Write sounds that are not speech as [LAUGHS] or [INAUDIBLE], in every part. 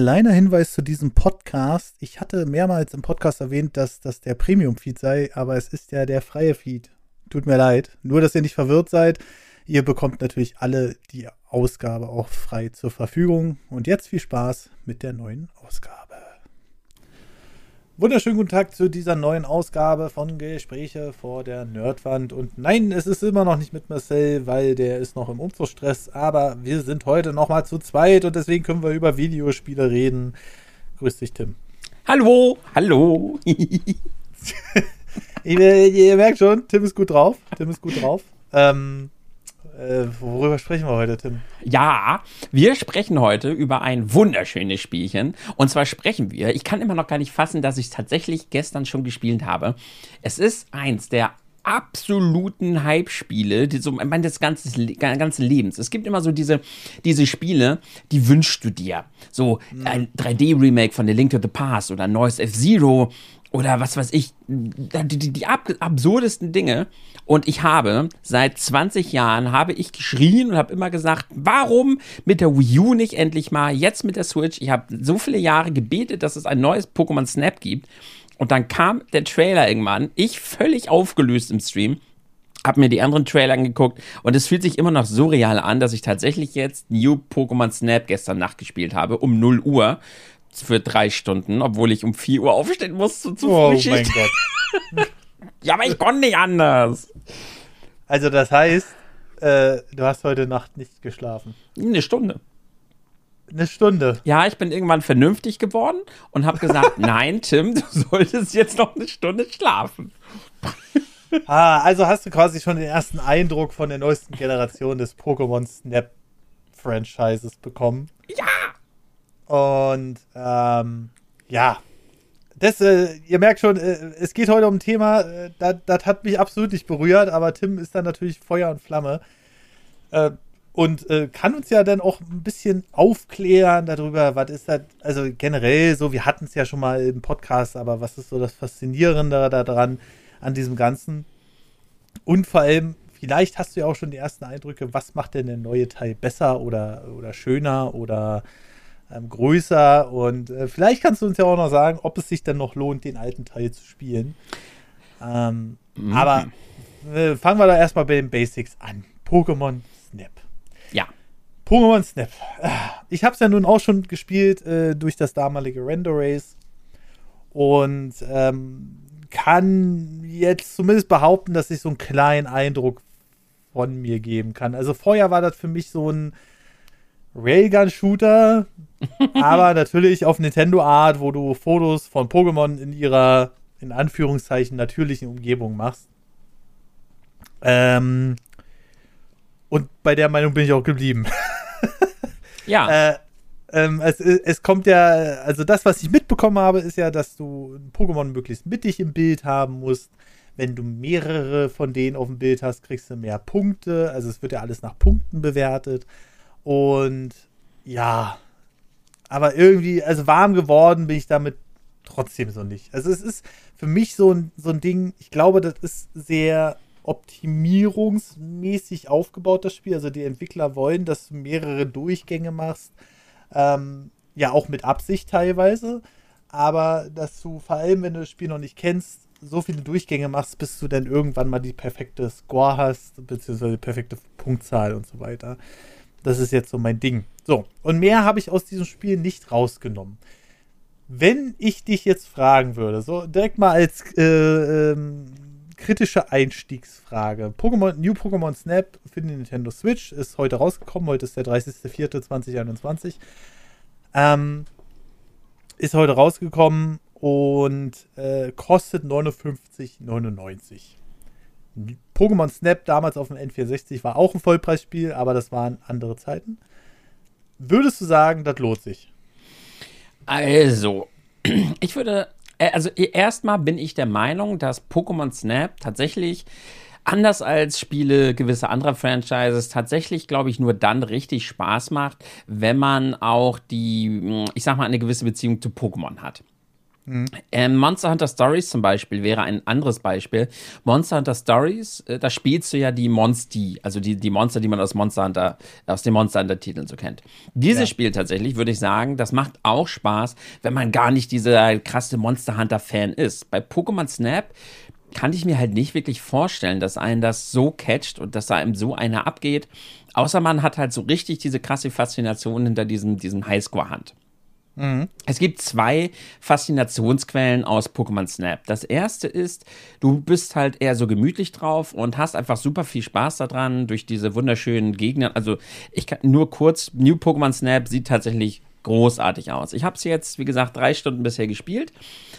kleiner Hinweis zu diesem Podcast. Ich hatte mehrmals im Podcast erwähnt, dass das der Premium-Feed sei, aber es ist ja der freie Feed. Tut mir leid. Nur, dass ihr nicht verwirrt seid. Ihr bekommt natürlich alle die Ausgabe auch frei zur Verfügung. Und jetzt viel Spaß mit der neuen Ausgabe. Wunderschönen guten Tag zu dieser neuen Ausgabe von Gespräche vor der Nerdwand. Und nein, es ist immer noch nicht mit Marcel, weil der ist noch im Umzugsstress. Aber wir sind heute noch mal zu zweit und deswegen können wir über Videospiele reden. Grüß dich, Tim. Hallo, hallo. [LAUGHS] ihr, ihr, merkt schon, Tim ist gut drauf. Tim ist gut drauf. Ähm, äh, worüber sprechen wir heute, Tim? Ja, wir sprechen heute über ein wunderschönes Spielchen. Und zwar sprechen wir, ich kann immer noch gar nicht fassen, dass ich es tatsächlich gestern schon gespielt habe. Es ist eins der absoluten Hype-Spiele, die so meines ganzen, ganzen Lebens. Es gibt immer so diese, diese Spiele, die wünschst du dir. So ein 3D-Remake von The Link to the Past oder neues F-Zero oder was weiß ich, die, die, die ab, absurdesten Dinge. Und ich habe seit 20 Jahren habe ich geschrien und habe immer gesagt, warum mit der Wii U nicht endlich mal, jetzt mit der Switch. Ich habe so viele Jahre gebetet, dass es ein neues Pokémon Snap gibt. Und dann kam der Trailer irgendwann, ich völlig aufgelöst im Stream, habe mir die anderen Trailer angeguckt und es fühlt sich immer noch so real an, dass ich tatsächlich jetzt New Pokémon Snap gestern Nacht gespielt habe, um 0 Uhr für drei Stunden, obwohl ich um 4 Uhr aufstehen musste zu Oh mein Gott. [LAUGHS] ja, aber ich konnte nicht anders. Also das heißt, äh, du hast heute Nacht nicht geschlafen. Eine Stunde. Eine Stunde. Ja, ich bin irgendwann vernünftig geworden und habe gesagt, [LAUGHS] nein, Tim, du solltest jetzt noch eine Stunde schlafen. [LAUGHS] ah, also hast du quasi schon den ersten Eindruck von der neuesten Generation des Pokémon Snap Franchises bekommen. Ja. Und ähm, ja, das, äh, ihr merkt schon, äh, es geht heute um ein Thema, äh, das hat mich absolut nicht berührt, aber Tim ist dann natürlich Feuer und Flamme. Äh, und äh, kann uns ja dann auch ein bisschen aufklären darüber, was ist das, also generell so, wir hatten es ja schon mal im Podcast, aber was ist so das Faszinierende daran, an diesem Ganzen? Und vor allem, vielleicht hast du ja auch schon die ersten Eindrücke, was macht denn der neue Teil besser oder, oder schöner oder ähm, größer und äh, vielleicht kannst du uns ja auch noch sagen, ob es sich dann noch lohnt, den alten Teil zu spielen. Ähm, mhm. Aber äh, fangen wir da erstmal bei den Basics an. Pokémon Snap. Ja. Pokémon Snap. Ich habe es ja nun auch schon gespielt äh, durch das damalige Render Race und ähm, kann jetzt zumindest behaupten, dass ich so einen kleinen Eindruck von mir geben kann. Also vorher war das für mich so ein Railgun-Shooter, [LAUGHS] aber natürlich auf Nintendo-Art, wo du Fotos von Pokémon in ihrer, in Anführungszeichen, natürlichen Umgebung machst. Ähm, und bei der Meinung bin ich auch geblieben. [LAUGHS] ja. Äh, ähm, es, es, kommt ja, also das, was ich mitbekommen habe, ist ja, dass du ein Pokémon möglichst mittig im Bild haben musst. Wenn du mehrere von denen auf dem Bild hast, kriegst du mehr Punkte. Also es wird ja alles nach Punkten bewertet. Und ja, aber irgendwie, also warm geworden bin ich damit trotzdem so nicht. Also es ist für mich so ein, so ein Ding, ich glaube, das ist sehr optimierungsmäßig aufgebaut, das Spiel. Also die Entwickler wollen, dass du mehrere Durchgänge machst. Ähm, ja, auch mit Absicht teilweise. Aber dass du vor allem, wenn du das Spiel noch nicht kennst, so viele Durchgänge machst, bis du dann irgendwann mal die perfekte Score hast, beziehungsweise die perfekte Punktzahl und so weiter. Das ist jetzt so mein Ding. So, und mehr habe ich aus diesem Spiel nicht rausgenommen. Wenn ich dich jetzt fragen würde, so direkt mal als äh, ähm, kritische Einstiegsfrage. Pokémon, New Pokémon Snap für die Nintendo Switch ist heute rausgekommen. Heute ist der 30.04.2021. Ähm, ist heute rausgekommen und äh, kostet 59,99. Pokémon Snap damals auf dem N64 war auch ein Vollpreisspiel, aber das waren andere Zeiten. Würdest du sagen, das lohnt sich? Also, [CLEARS THROAT] ich würde, äh, also erstmal bin ich der Meinung, dass Pokémon Snap tatsächlich anders als Spiele gewisser anderer Franchises tatsächlich, glaube ich, nur dann richtig Spaß macht, wenn man auch die, ich sag mal, eine gewisse Beziehung zu Pokémon hat. Mhm. Ähm, Monster Hunter Stories zum Beispiel wäre ein anderes Beispiel. Monster Hunter Stories, äh, da spielst du ja die Monsti, also die, die Monster, die man aus Monster Hunter, aus den Monster Hunter Titeln so kennt. Dieses ja. Spiel tatsächlich, würde ich sagen, das macht auch Spaß, wenn man gar nicht dieser krasse Monster Hunter Fan ist. Bei Pokémon Snap kann ich mir halt nicht wirklich vorstellen, dass einen das so catcht und dass da einem so einer abgeht. Außer man hat halt so richtig diese krasse Faszination hinter diesem, diesem Highscore-Hand. Mhm. Es gibt zwei Faszinationsquellen aus Pokémon Snap. Das erste ist, du bist halt eher so gemütlich drauf und hast einfach super viel Spaß daran durch diese wunderschönen Gegner. Also ich kann nur kurz, New Pokémon Snap sieht tatsächlich großartig aus. Ich habe es jetzt, wie gesagt, drei Stunden bisher gespielt.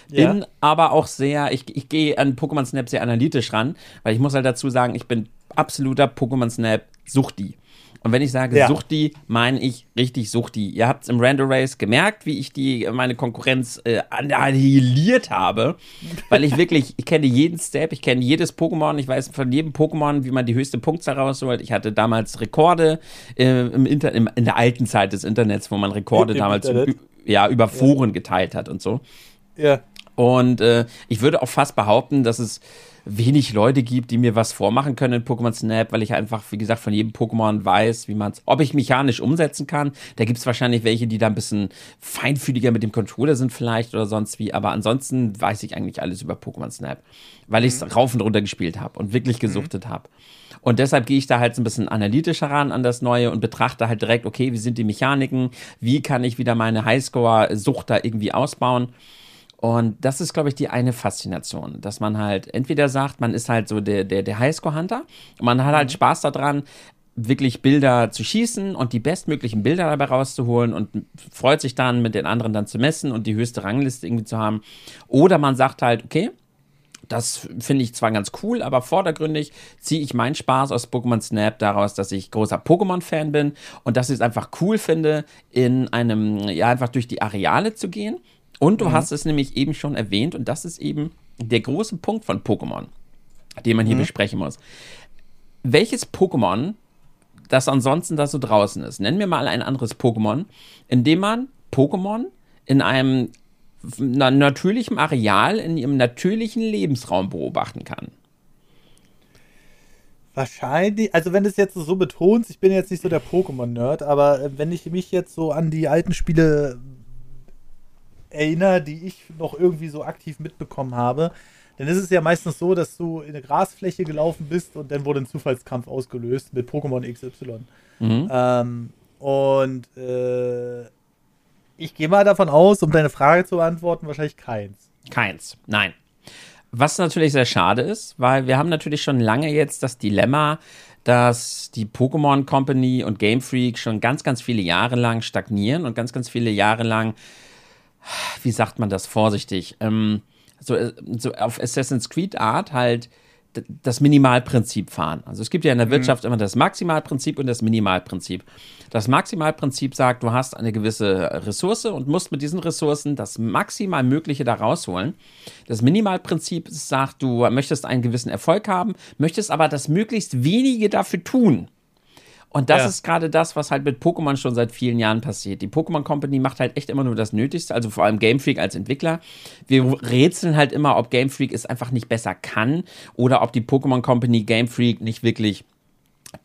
Bin ja. aber auch sehr, ich, ich gehe an Pokémon Snap sehr analytisch ran, weil ich muss halt dazu sagen, ich bin absoluter Pokémon Snap Suchti. Und wenn ich sage ja. Suchti, meine ich richtig Suchti. Ihr habt es im Random Race gemerkt, wie ich die meine Konkurrenz äh, annihiliert habe, weil ich wirklich, ich kenne jeden Step, ich kenne jedes Pokémon, ich weiß von jedem Pokémon, wie man die höchste Punktzahl rausholt. Ich hatte damals Rekorde äh, im Inter im, in der alten Zeit des Internets, wo man Rekorde Im damals ja, über Foren ja. geteilt hat und so. Ja. Und äh, ich würde auch fast behaupten, dass es wenig Leute gibt, die mir was vormachen können in Pokémon Snap, weil ich einfach, wie gesagt, von jedem Pokémon weiß, wie man es, ob ich mechanisch umsetzen kann. Da gibt es wahrscheinlich welche, die da ein bisschen feinfühliger mit dem Controller sind vielleicht oder sonst wie, aber ansonsten weiß ich eigentlich alles über Pokémon Snap, weil ich es mhm. rauf und runter gespielt habe und wirklich mhm. gesuchtet mhm. habe. Und deshalb gehe ich da halt so ein bisschen analytischer ran an das Neue und betrachte halt direkt, okay, wie sind die Mechaniken, wie kann ich wieder meine Highscore-Sucht da irgendwie ausbauen. Und das ist, glaube ich, die eine Faszination, dass man halt entweder sagt, man ist halt so der, der, der Highscore-Hunter und man hat halt mhm. Spaß daran, wirklich Bilder zu schießen und die bestmöglichen Bilder dabei rauszuholen und freut sich dann, mit den anderen dann zu messen und die höchste Rangliste irgendwie zu haben. Oder man sagt halt, okay, das finde ich zwar ganz cool, aber vordergründig ziehe ich meinen Spaß aus Pokémon Snap daraus, dass ich großer Pokémon-Fan bin und dass ich es einfach cool finde, in einem, ja, einfach durch die Areale zu gehen und du mhm. hast es nämlich eben schon erwähnt, und das ist eben der große Punkt von Pokémon, den man hier mhm. besprechen muss. Welches Pokémon, das ansonsten da so draußen ist, nennen wir mal ein anderes Pokémon, in dem man Pokémon in einem natürlichen Areal, in ihrem natürlichen Lebensraum beobachten kann. Wahrscheinlich, also wenn du es jetzt so betonst, ich bin jetzt nicht so der Pokémon-Nerd, aber wenn ich mich jetzt so an die alten Spiele erinnere, die ich noch irgendwie so aktiv mitbekommen habe, dann ist es ja meistens so, dass du in eine Grasfläche gelaufen bist und dann wurde ein Zufallskampf ausgelöst mit Pokémon XY. Mhm. Ähm, und äh, ich gehe mal davon aus, um deine Frage zu beantworten, wahrscheinlich keins. Keins, nein. Was natürlich sehr schade ist, weil wir haben natürlich schon lange jetzt das Dilemma, dass die Pokémon Company und Game Freak schon ganz, ganz viele Jahre lang stagnieren und ganz, ganz viele Jahre lang wie sagt man das vorsichtig, ähm, so, äh, so auf Assassin's Creed Art halt das Minimalprinzip fahren. Also es gibt ja in der mhm. Wirtschaft immer das Maximalprinzip und das Minimalprinzip. Das Maximalprinzip sagt, du hast eine gewisse Ressource und musst mit diesen Ressourcen das maximal Mögliche da rausholen. Das Minimalprinzip sagt, du möchtest einen gewissen Erfolg haben, möchtest aber das möglichst wenige dafür tun. Und das ja. ist gerade das, was halt mit Pokémon schon seit vielen Jahren passiert. Die Pokémon Company macht halt echt immer nur das Nötigste, also vor allem Game Freak als Entwickler. Wir rätseln halt immer, ob Game Freak es einfach nicht besser kann oder ob die Pokémon Company Game Freak nicht wirklich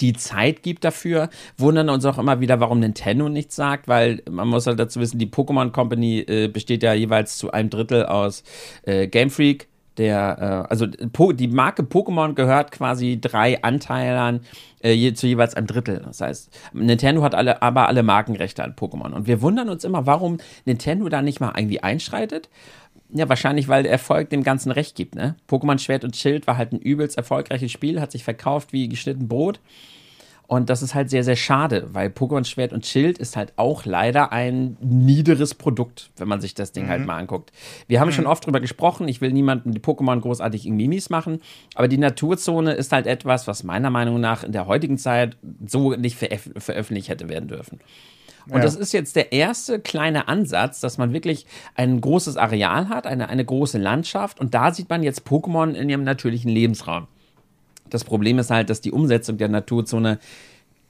die Zeit gibt dafür, wundern uns auch immer wieder, warum Nintendo nichts sagt, weil man muss halt dazu wissen, die Pokémon Company äh, besteht ja jeweils zu einem Drittel aus äh, Game Freak, der, äh, also die Marke Pokémon gehört quasi drei Anteilern äh, je, zu jeweils einem Drittel. Das heißt, Nintendo hat alle, aber alle Markenrechte an Pokémon. Und wir wundern uns immer, warum Nintendo da nicht mal irgendwie einschreitet. Ja, wahrscheinlich, weil der Erfolg dem Ganzen recht gibt. Ne? Pokémon Schwert und Schild war halt ein übelst erfolgreiches Spiel, hat sich verkauft wie geschnitten Brot. Und das ist halt sehr, sehr schade, weil Pokémon Schwert und Schild ist halt auch leider ein niederes Produkt, wenn man sich das Ding halt mhm. halt mal anguckt. Wir haben mhm. schon oft drüber gesprochen, ich will niemanden die Pokémon großartig irgendwie mies machen, aber die Naturzone ist halt etwas, was meiner Meinung nach in der heutigen Zeit so nicht veröf veröffentlicht hätte werden dürfen. Und ja. das ist jetzt der erste kleine Ansatz, dass man wirklich ein großes Areal hat, eine, eine große Landschaft und da sieht man jetzt Pokémon in ihrem natürlichen Lebensraum. Das Problem ist halt, dass die Umsetzung der Naturzone,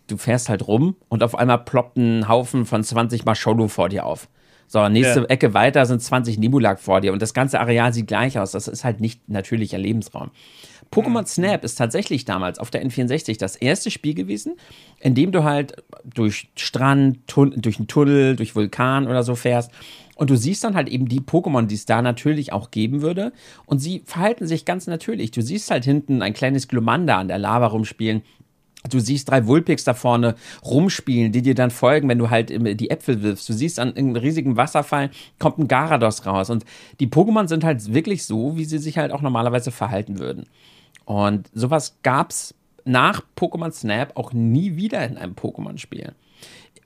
du fährst halt rum und auf einmal ploppt ein Haufen von 20 Mascholo vor dir auf. So, nächste ja. Ecke weiter sind 20 Nebulak vor dir und das ganze Areal sieht gleich aus. Das ist halt nicht natürlicher Lebensraum. Pokémon mhm. Snap ist tatsächlich damals auf der N64 das erste Spiel gewesen, in dem du halt durch Strand, durch einen Tunnel, durch Vulkan oder so fährst. Und du siehst dann halt eben die Pokémon, die es da natürlich auch geben würde. Und sie verhalten sich ganz natürlich. Du siehst halt hinten ein kleines Glumanda an der Lava rumspielen. Du siehst drei Vulpix da vorne rumspielen, die dir dann folgen, wenn du halt die Äpfel wirfst. Du siehst an einem riesigen Wasserfall kommt ein Garados raus. Und die Pokémon sind halt wirklich so, wie sie sich halt auch normalerweise verhalten würden. Und sowas gab es nach Pokémon Snap auch nie wieder in einem Pokémon-Spiel.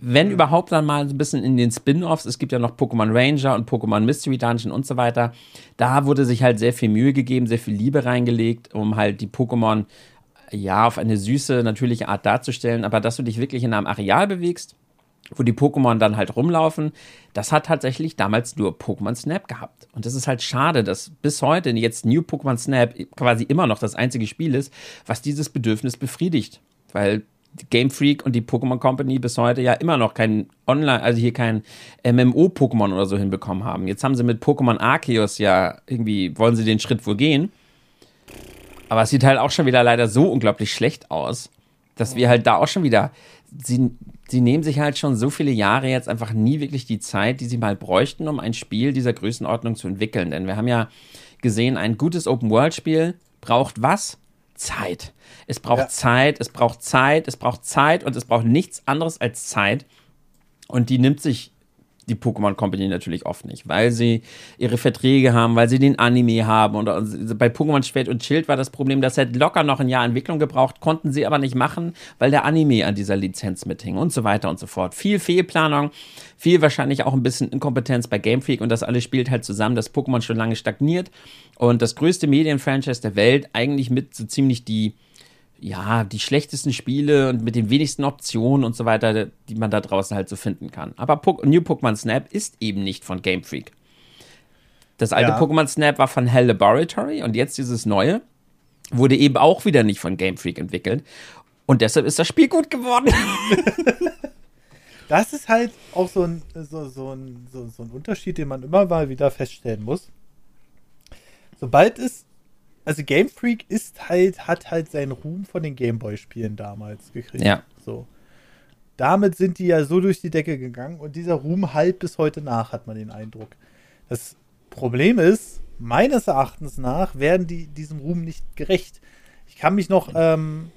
Wenn überhaupt dann mal ein bisschen in den Spin-offs, es gibt ja noch Pokémon Ranger und Pokémon Mystery Dungeon und so weiter, da wurde sich halt sehr viel Mühe gegeben, sehr viel Liebe reingelegt, um halt die Pokémon ja auf eine süße, natürliche Art darzustellen, aber dass du dich wirklich in einem Areal bewegst, wo die Pokémon dann halt rumlaufen, das hat tatsächlich damals nur Pokémon Snap gehabt. Und das ist halt schade, dass bis heute jetzt New Pokémon Snap quasi immer noch das einzige Spiel ist, was dieses Bedürfnis befriedigt. Weil Game Freak und die Pokémon Company bis heute ja immer noch kein Online, also hier kein MMO-Pokémon oder so hinbekommen haben. Jetzt haben sie mit Pokémon Arceus ja irgendwie, wollen sie den Schritt wohl gehen. Aber es sieht halt auch schon wieder leider so unglaublich schlecht aus, dass wir halt da auch schon wieder, sie, sie nehmen sich halt schon so viele Jahre jetzt einfach nie wirklich die Zeit, die sie mal bräuchten, um ein Spiel dieser Größenordnung zu entwickeln. Denn wir haben ja gesehen, ein gutes Open-World-Spiel braucht was? Zeit. Es braucht ja. Zeit, es braucht Zeit, es braucht Zeit und es braucht nichts anderes als Zeit. Und die nimmt sich die Pokémon Company natürlich oft nicht, weil sie ihre Verträge haben, weil sie den Anime haben. Und, bei Pokémon Schwert und Schild war das Problem, das hätte locker noch ein Jahr Entwicklung gebraucht, konnten sie aber nicht machen, weil der Anime an dieser Lizenz mithing und so weiter und so fort. Viel Fehlplanung, viel wahrscheinlich auch ein bisschen Inkompetenz bei Game Freak und das alles spielt halt zusammen, dass Pokémon schon lange stagniert und das größte Medienfranchise der Welt eigentlich mit so ziemlich die ja, die schlechtesten Spiele und mit den wenigsten Optionen und so weiter, die man da draußen halt so finden kann. Aber po New Pokémon Snap ist eben nicht von Game Freak. Das alte ja. Pokémon Snap war von Hell Laboratory und jetzt dieses neue wurde eben auch wieder nicht von Game Freak entwickelt. Und deshalb ist das Spiel gut geworden. [LAUGHS] das ist halt auch so ein, so, so, ein, so, so ein Unterschied, den man immer mal wieder feststellen muss. Sobald es also Game Freak ist halt, hat halt seinen Ruhm von den Gameboy-Spielen damals gekriegt. Ja. So. Damit sind die ja so durch die Decke gegangen und dieser Ruhm halt bis heute nach, hat man den Eindruck. Das Problem ist, meines Erachtens nach werden die diesem Ruhm nicht gerecht. Ich kann mich noch ähm,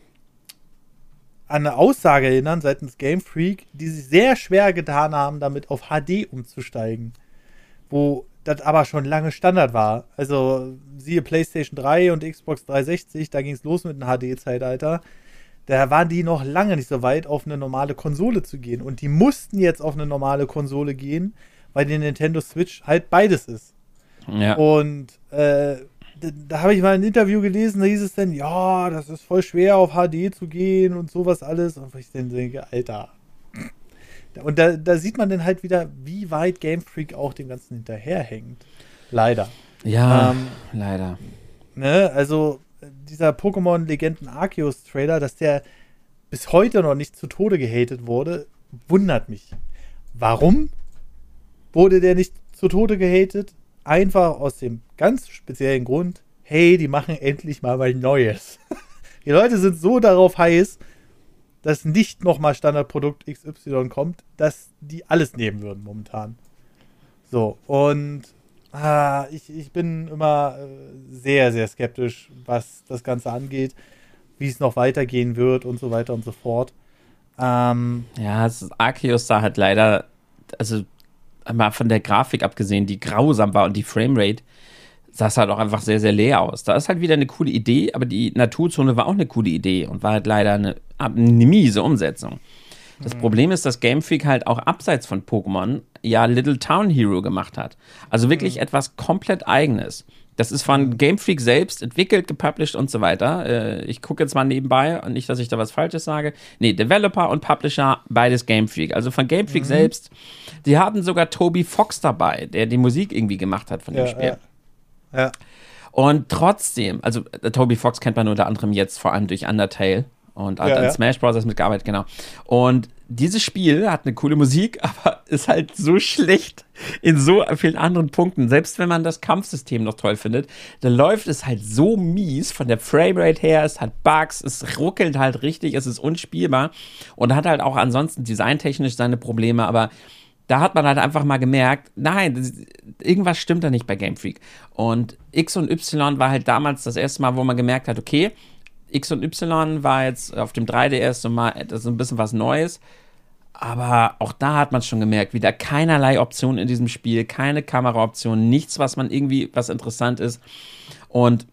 an eine Aussage erinnern seitens Game Freak, die sich sehr schwer getan haben, damit auf HD umzusteigen. Wo das aber schon lange Standard war. Also siehe PlayStation 3 und Xbox 360, da ging es los mit dem HD-Zeitalter. Da waren die noch lange nicht so weit, auf eine normale Konsole zu gehen. Und die mussten jetzt auf eine normale Konsole gehen, weil die Nintendo Switch halt beides ist. Ja. Und äh, da, da habe ich mal ein Interview gelesen, da hieß es dann, ja, das ist voll schwer auf HD zu gehen und sowas alles. Und ich dann denke, Alter, und da, da sieht man dann halt wieder, wie weit Game Freak auch dem Ganzen hinterherhängt. Leider. Ja, ähm, leider. Ne, also dieser Pokémon Legenden Arceus Trailer, dass der bis heute noch nicht zu Tode gehatet wurde, wundert mich. Warum wurde der nicht zu Tode gehatet? Einfach aus dem ganz speziellen Grund, hey, die machen endlich mal was Neues. [LAUGHS] die Leute sind so darauf heiß, dass nicht nochmal Standardprodukt XY kommt, dass die alles nehmen würden momentan. So, und ah, ich, ich bin immer äh, sehr, sehr skeptisch, was das Ganze angeht, wie es noch weitergehen wird und so weiter und so fort. Ähm, ja, Arceus sah halt leider, also mal von der Grafik abgesehen, die grausam war und die Framerate, sah es halt auch einfach sehr, sehr leer aus. Da ist halt wieder eine coole Idee, aber die Naturzone war auch eine coole Idee und war halt leider eine, eine miese Umsetzung. Das mhm. Problem ist, dass Game Freak halt auch abseits von Pokémon ja Little Town Hero gemacht hat. Also wirklich mhm. etwas komplett eigenes. Das ist von mhm. Game Freak selbst entwickelt, gepublished und so weiter. Äh, ich gucke jetzt mal nebenbei, nicht, dass ich da was Falsches sage. Nee, Developer und Publisher, beides Game Freak. Also von Game Freak mhm. selbst. Die hatten sogar Toby Fox dabei, der die Musik irgendwie gemacht hat von dem Spiel. Ja. Ja. Und trotzdem, also äh, Toby Fox kennt man unter anderem jetzt vor allem durch Undertale und hat ja, an ja. Smash Bros. mitgearbeitet, genau. Und dieses Spiel hat eine coole Musik, [LAUGHS] aber ist halt so schlecht in so vielen anderen Punkten. Selbst wenn man das Kampfsystem noch toll findet, dann läuft es halt so mies von der Framerate her. Es hat Bugs, es ruckelt halt richtig, es ist unspielbar und hat halt auch ansonsten designtechnisch seine Probleme, aber da hat man halt einfach mal gemerkt, nein, irgendwas stimmt da nicht bei Game Freak. Und X und Y war halt damals das erste Mal, wo man gemerkt hat, okay, X und Y war jetzt auf dem 3DS so mal das ein bisschen was Neues. Aber auch da hat man schon gemerkt, wieder keinerlei Optionen in diesem Spiel, keine Kameraoptionen, nichts, was man irgendwie, was interessant ist. Und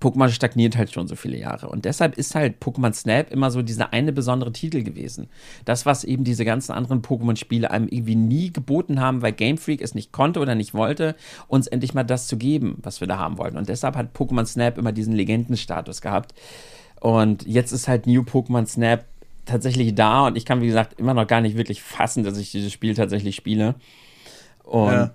Pokémon stagniert halt schon so viele Jahre. Und deshalb ist halt Pokémon Snap immer so dieser eine besondere Titel gewesen. Das, was eben diese ganzen anderen Pokémon-Spiele einem irgendwie nie geboten haben, weil Game Freak es nicht konnte oder nicht wollte, uns endlich mal das zu geben, was wir da haben wollten. Und deshalb hat Pokémon Snap immer diesen Legendenstatus gehabt. Und jetzt ist halt New Pokémon Snap tatsächlich da und ich kann, wie gesagt, immer noch gar nicht wirklich fassen, dass ich dieses Spiel tatsächlich spiele. Und ja.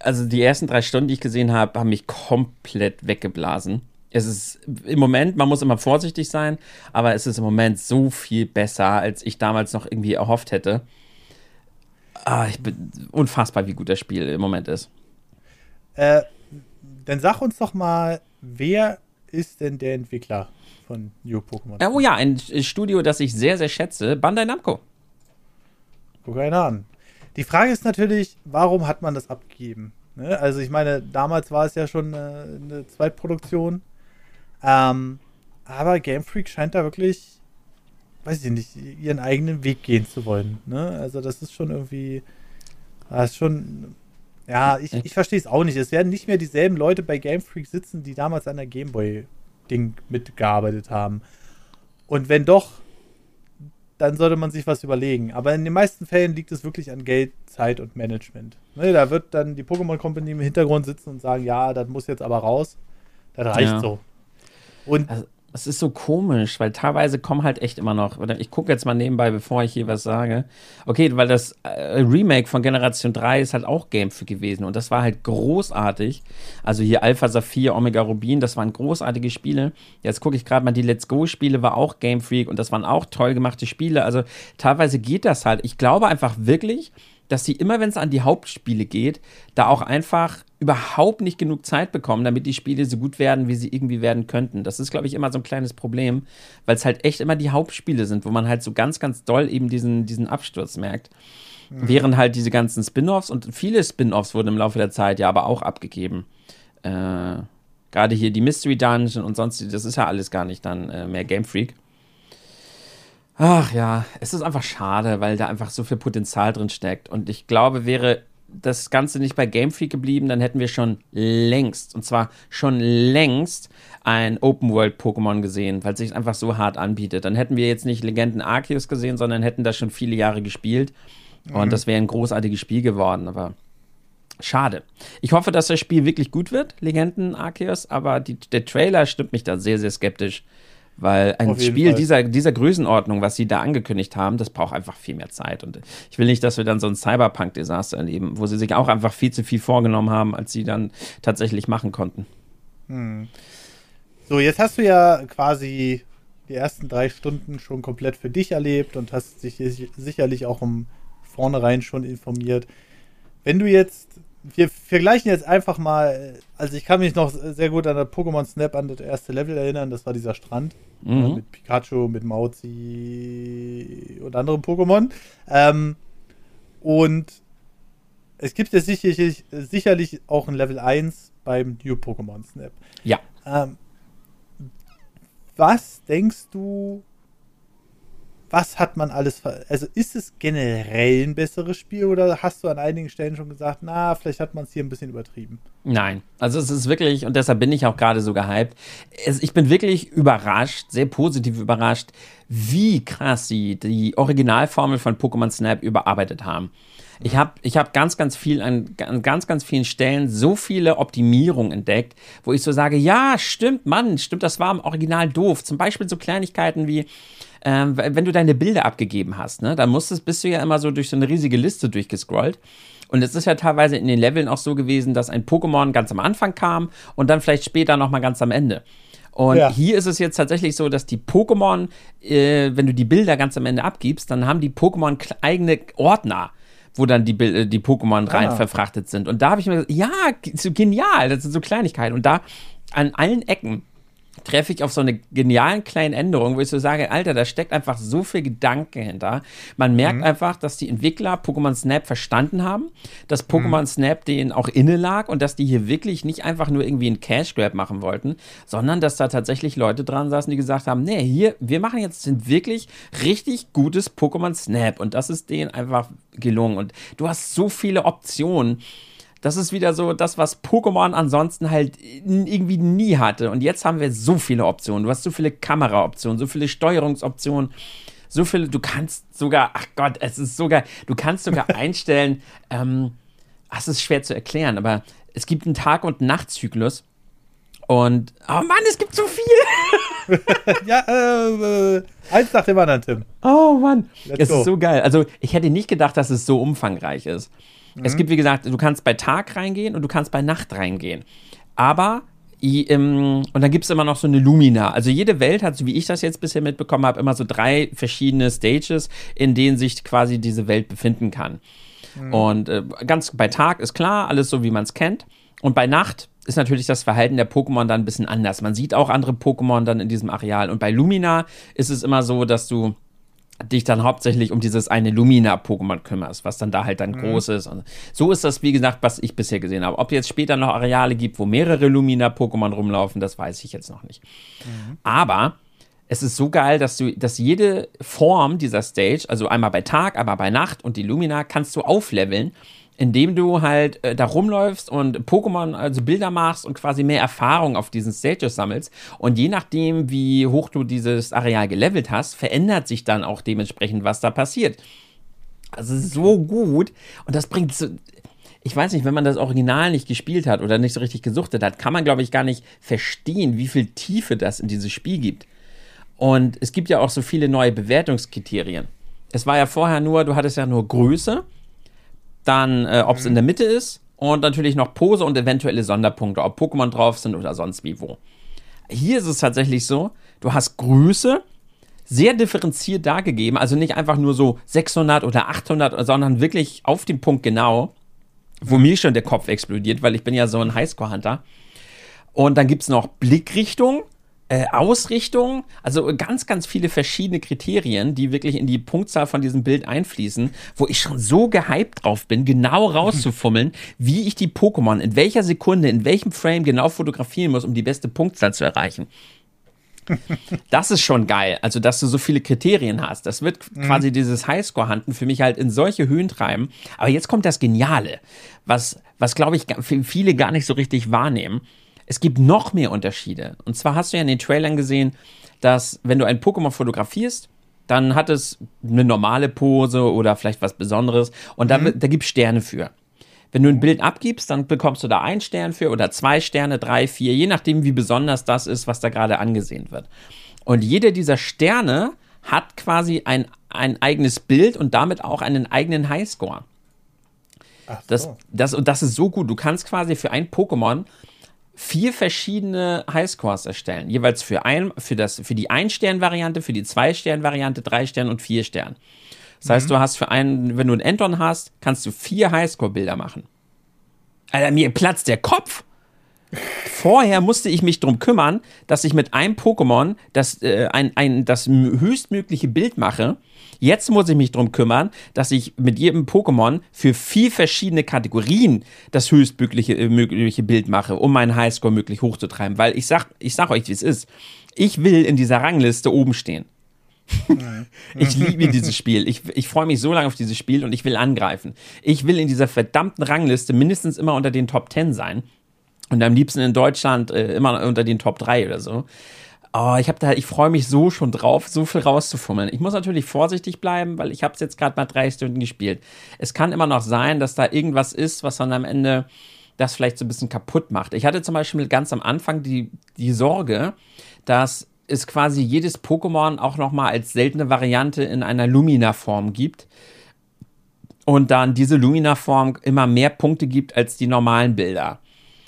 also die ersten drei Stunden, die ich gesehen habe, haben mich komplett weggeblasen es ist im Moment, man muss immer vorsichtig sein, aber es ist im Moment so viel besser, als ich damals noch irgendwie erhofft hätte. Ah, ich bin unfassbar, wie gut das Spiel im Moment ist. Äh, dann sag uns doch mal, wer ist denn der Entwickler von New Pokémon? Oh ja, ein Studio, das ich sehr, sehr schätze, Bandai Namco. Guck einer an. Die Frage ist natürlich, warum hat man das abgegeben? Ne? Also ich meine, damals war es ja schon eine, äh, eine Zweitproduktion ähm, aber Game Freak scheint da wirklich, weiß ich nicht, ihren eigenen Weg gehen zu wollen. Ne? Also das ist schon irgendwie, das ist schon, ja, ich, ich verstehe es auch nicht. Es werden nicht mehr dieselben Leute bei Game Freak sitzen, die damals an der Gameboy-Ding mitgearbeitet haben. Und wenn doch, dann sollte man sich was überlegen. Aber in den meisten Fällen liegt es wirklich an Geld, Zeit und Management. Ne, da wird dann die Pokémon Company im Hintergrund sitzen und sagen, ja, das muss jetzt aber raus. Das reicht ja. so. Und also, es ist so komisch, weil teilweise kommen halt echt immer noch, ich gucke jetzt mal nebenbei, bevor ich hier was sage. Okay, weil das äh, Remake von Generation 3 ist halt auch Game für gewesen und das war halt großartig. Also hier Alpha Saphir, Omega Rubin, das waren großartige Spiele. Jetzt gucke ich gerade mal, die Let's Go-Spiele war auch Game Freak und das waren auch toll gemachte Spiele. Also teilweise geht das halt. Ich glaube einfach wirklich, dass sie immer, wenn es an die Hauptspiele geht, da auch einfach überhaupt nicht genug Zeit bekommen, damit die Spiele so gut werden, wie sie irgendwie werden könnten. Das ist, glaube ich, immer so ein kleines Problem, weil es halt echt immer die Hauptspiele sind, wo man halt so ganz, ganz doll eben diesen, diesen Absturz merkt. Mhm. Während halt diese ganzen Spin-offs und viele Spin-offs wurden im Laufe der Zeit ja aber auch abgegeben. Äh, Gerade hier die Mystery Dungeon und sonst, das ist ja alles gar nicht dann äh, mehr Game Freak. Ach ja, es ist einfach schade, weil da einfach so viel Potenzial drin steckt. Und ich glaube, wäre das Ganze nicht bei Game Freak geblieben, dann hätten wir schon längst, und zwar schon längst, ein Open World Pokémon gesehen, weil es sich einfach so hart anbietet. Dann hätten wir jetzt nicht Legenden Arceus gesehen, sondern hätten das schon viele Jahre gespielt. Und mhm. das wäre ein großartiges Spiel geworden, aber schade. Ich hoffe, dass das Spiel wirklich gut wird, Legenden Arceus, aber die, der Trailer stimmt mich da sehr, sehr skeptisch. Weil ein Spiel dieser, dieser Größenordnung, was sie da angekündigt haben, das braucht einfach viel mehr Zeit. Und ich will nicht, dass wir dann so ein Cyberpunk-Desaster erleben, wo sie sich auch einfach viel zu viel vorgenommen haben, als sie dann tatsächlich machen konnten. Hm. So, jetzt hast du ja quasi die ersten drei Stunden schon komplett für dich erlebt und hast dich sicherlich auch um vornherein schon informiert. Wenn du jetzt wir vergleichen jetzt einfach mal, also ich kann mich noch sehr gut an der Pokémon Snap an das erste Level erinnern, das war dieser Strand mhm. mit Pikachu, mit Mauzi und anderen Pokémon. Ähm, und es gibt ja sicherlich, sicherlich auch ein Level 1 beim New Pokémon Snap. Ja. Ähm, was denkst du, was hat man alles, also ist es generell ein besseres Spiel oder hast du an einigen Stellen schon gesagt, na, vielleicht hat man es hier ein bisschen übertrieben? Nein, also es ist wirklich, und deshalb bin ich auch gerade so gehypt, es, ich bin wirklich überrascht, sehr positiv überrascht, wie krass sie die Originalformel von Pokémon Snap überarbeitet haben. Ich habe ich hab ganz, ganz viel an, an ganz, ganz vielen Stellen so viele Optimierungen entdeckt, wo ich so sage, ja, stimmt, Mann, stimmt, das war im Original doof. Zum Beispiel so Kleinigkeiten wie, ähm, wenn du deine Bilder abgegeben hast, ne, dann musstest, bist du ja immer so durch so eine riesige Liste durchgescrollt. Und es ist ja teilweise in den Leveln auch so gewesen, dass ein Pokémon ganz am Anfang kam und dann vielleicht später nochmal ganz am Ende. Und ja. hier ist es jetzt tatsächlich so, dass die Pokémon, äh, wenn du die Bilder ganz am Ende abgibst, dann haben die Pokémon eigene Ordner wo dann die, äh, die Pokémon rein ah. verfrachtet sind. Und da habe ich mir gesagt, ja, so genial, das sind so Kleinigkeiten. Und da an allen Ecken treffe ich auf so eine genialen kleinen Änderung, wo ich so sage, Alter, da steckt einfach so viel Gedanke hinter. Man merkt mhm. einfach, dass die Entwickler Pokémon Snap verstanden haben, dass Pokémon mhm. Snap denen auch inne lag und dass die hier wirklich nicht einfach nur irgendwie einen Cash Grab machen wollten, sondern dass da tatsächlich Leute dran saßen, die gesagt haben, nee, hier, wir machen jetzt sind wirklich richtig gutes Pokémon Snap und das ist denen einfach gelungen und du hast so viele Optionen das ist wieder so das, was Pokémon ansonsten halt irgendwie nie hatte. Und jetzt haben wir so viele Optionen. Du hast so viele Kameraoptionen, so viele Steuerungsoptionen, so viele. Du kannst sogar, ach Gott, es ist sogar, du kannst sogar [LAUGHS] einstellen, ähm, das ist schwer zu erklären, aber es gibt einen Tag- und Nachtzyklus. Und, oh Mann, es gibt so viel. [LAUGHS] ja, äh, äh, eins nach dem anderen, Tim. Oh Mann, Let's es go. ist so geil. Also, ich hätte nicht gedacht, dass es so umfangreich ist. Mhm. Es gibt, wie gesagt, du kannst bei Tag reingehen und du kannst bei Nacht reingehen. Aber und dann gibt es immer noch so eine Lumina. Also jede Welt hat, so wie ich das jetzt bisher mitbekommen habe, immer so drei verschiedene Stages, in denen sich quasi diese Welt befinden kann. Mhm. Und äh, ganz bei Tag ist klar, alles so wie man es kennt. Und bei Nacht ist natürlich das Verhalten der Pokémon dann ein bisschen anders. Man sieht auch andere Pokémon dann in diesem Areal. Und bei Lumina ist es immer so, dass du dich dann hauptsächlich um dieses eine Lumina-Pokémon kümmerst, was dann da halt dann mhm. groß ist. Und so ist das, wie gesagt, was ich bisher gesehen habe. Ob jetzt später noch Areale gibt, wo mehrere Lumina-Pokémon rumlaufen, das weiß ich jetzt noch nicht. Mhm. Aber es ist so geil, dass du, dass jede Form dieser Stage, also einmal bei Tag, einmal bei Nacht und die Lumina, kannst du aufleveln indem du halt äh, da rumläufst und Pokémon, also Bilder machst und quasi mehr Erfahrung auf diesen Stages sammelst. Und je nachdem, wie hoch du dieses Areal gelevelt hast, verändert sich dann auch dementsprechend, was da passiert. Also so gut. Und das bringt so, ich weiß nicht, wenn man das Original nicht gespielt hat oder nicht so richtig gesuchtet hat, kann man, glaube ich, gar nicht verstehen, wie viel Tiefe das in dieses Spiel gibt. Und es gibt ja auch so viele neue Bewertungskriterien. Es war ja vorher nur, du hattest ja nur Größe dann äh, ob es in der Mitte ist und natürlich noch Pose und eventuelle Sonderpunkte, ob Pokémon drauf sind oder sonst wie wo. Hier ist es tatsächlich so, du hast Größe sehr differenziert dargegeben, also nicht einfach nur so 600 oder 800, sondern wirklich auf den Punkt genau, wo mir schon der Kopf explodiert, weil ich bin ja so ein Highscore-Hunter. Und dann gibt es noch Blickrichtung, äh, Ausrichtung, also ganz, ganz viele verschiedene Kriterien, die wirklich in die Punktzahl von diesem Bild einfließen, wo ich schon so gehypt drauf bin, genau rauszufummeln, wie ich die Pokémon in welcher Sekunde, in welchem Frame genau fotografieren muss, um die beste Punktzahl zu erreichen. [LAUGHS] Das ist schon geil. Also, dass du so viele Kriterien hast. Das wird mhm. quasi dieses Highscore-Handen für mich halt in solche Höhen treiben. Aber jetzt kommt das Geniale, was, was glaube ich, viele gar nicht so richtig wahrnehmen es gibt noch mehr Unterschiede. Und zwar hast du ja in den Trailern gesehen, dass wenn du ein Pokémon fotografierst, dann hat es eine normale Pose oder vielleicht was Besonderes und da, mhm. da gibt es Sterne für. Wenn du ein Bild abgibst, dann bekommst du da einen Stern für oder zwei Sterne, drei, vier, je nachdem, wie besonders das ist, was da gerade angesehen wird. Und jeder dieser Sterne hat quasi ein, ein eigenes Bild und damit auch einen eigenen Highscore. So. Das, das, und das ist so gut. Du kannst quasi für ein Pokémon vier verschiedene Highscores erstellen. Jeweils für, ein, für, das, für die Ein-Stern-Variante, für die Zwei-Stern-Variante, drei Stern und vier Stern. Das heißt, mhm. du hast für einen, wenn du einen Enton hast, kannst du vier Highscore-Bilder machen. Alter, mir platzt der Kopf. Vorher musste ich mich drum kümmern, dass ich mit einem Pokémon das, äh, ein, ein, das höchstmögliche Bild mache Jetzt muss ich mich darum kümmern, dass ich mit jedem Pokémon für vier verschiedene Kategorien das höchstmögliche äh, mögliche Bild mache, um meinen Highscore möglich hochzutreiben. Weil ich sag, ich sag euch, wie es ist. Ich will in dieser Rangliste oben stehen. ich liebe dieses Spiel. Ich, ich freue mich so lange auf dieses Spiel und ich will angreifen. Ich will in dieser verdammten Rangliste mindestens immer unter den Top 10 sein. Und am liebsten in Deutschland äh, immer unter den Top 3 oder so. Oh, ich habe da, ich freue mich so schon drauf, so viel rauszufummeln. Ich muss natürlich vorsichtig bleiben, weil ich habe es jetzt gerade mal drei Stunden gespielt. Es kann immer noch sein, dass da irgendwas ist, was dann am Ende das vielleicht so ein bisschen kaputt macht. Ich hatte zum Beispiel ganz am Anfang die, die Sorge, dass es quasi jedes Pokémon auch noch mal als seltene Variante in einer Lumina-Form gibt und dann diese Lumina-Form immer mehr Punkte gibt als die normalen Bilder.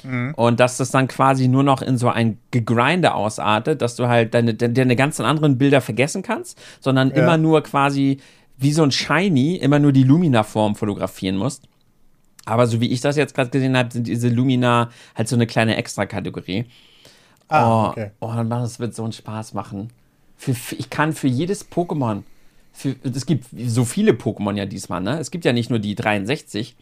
Mhm. Und dass das dann quasi nur noch in so ein Gegrinde ausartet, dass du halt deine, deine ganzen anderen Bilder vergessen kannst, sondern ja. immer nur quasi wie so ein Shiny, immer nur die Lumina-Form fotografieren musst. Aber so wie ich das jetzt gerade gesehen habe, sind diese Lumina halt so eine kleine Extra-Kategorie. Ah, oh, okay. oh, das wird so einen Spaß machen. Für, für, ich kann für jedes Pokémon, für, es gibt so viele Pokémon ja diesmal, ne? Es gibt ja nicht nur die 63,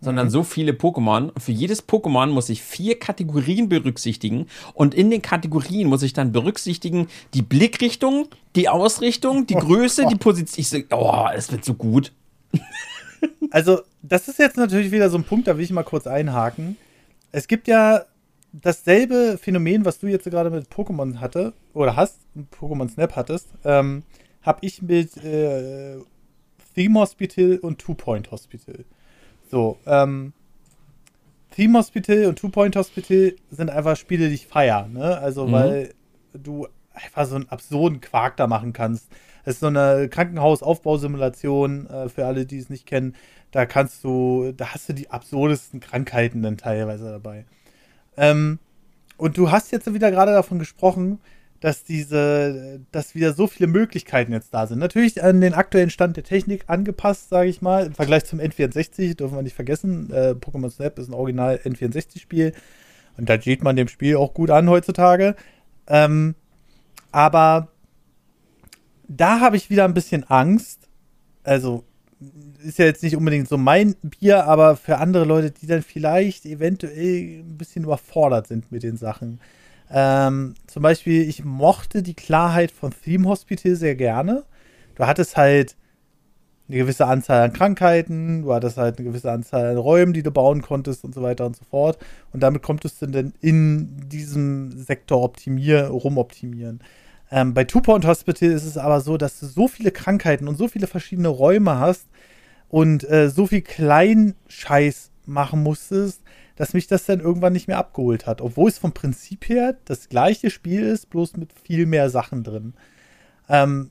sondern mhm. so viele Pokémon. Für jedes Pokémon muss ich vier Kategorien berücksichtigen und in den Kategorien muss ich dann berücksichtigen die Blickrichtung, die Ausrichtung, die Größe, oh. die Position. Ich so, oh, es wird so gut. [LAUGHS] Also, das ist jetzt natürlich wieder so ein Punkt, da will ich mal kurz einhaken. Es gibt ja dasselbe Phänomen, was du jetzt gerade mit Pokémon hatte oder hast, Pokémon Snap hattest, ähm, habe ich mit äh, Theme Hospital und Two Point Hospital. So, ähm, Theme Hospital und Two Point Hospital sind einfach Spiele, die ich feiere, ne? Also, mhm. weil du einfach so einen absurden Quark da machen kannst. Es ist so eine Krankenhausaufbausimulation äh, für alle, die es nicht kennen. Da kannst du, da hast du die absurdesten Krankheiten dann teilweise dabei. Ähm, und du hast jetzt wieder gerade davon gesprochen, dass diese, dass wieder so viele Möglichkeiten jetzt da sind. Natürlich an den aktuellen Stand der Technik angepasst, sage ich mal, im Vergleich zum N64, dürfen wir nicht vergessen. Äh, Pokémon Snap ist ein Original N64-Spiel und da sieht man dem Spiel auch gut an heutzutage. Ähm, aber da habe ich wieder ein bisschen Angst. Also ist ja jetzt nicht unbedingt so mein Bier, aber für andere Leute, die dann vielleicht eventuell ein bisschen überfordert sind mit den Sachen. Ähm, zum Beispiel, ich mochte die Klarheit von Theme Hospital sehr gerne. Du hattest halt eine gewisse Anzahl an Krankheiten, du hattest halt eine gewisse Anzahl an Räumen, die du bauen konntest und so weiter und so fort. Und damit konntest du dann in diesem Sektor optimieren, rumoptimieren. Ähm, bei Two Point Hospital ist es aber so, dass du so viele Krankheiten und so viele verschiedene Räume hast und äh, so viel Kleinscheiß machen musstest, dass mich das dann irgendwann nicht mehr abgeholt hat. Obwohl es vom Prinzip her das gleiche Spiel ist, bloß mit viel mehr Sachen drin. Ähm,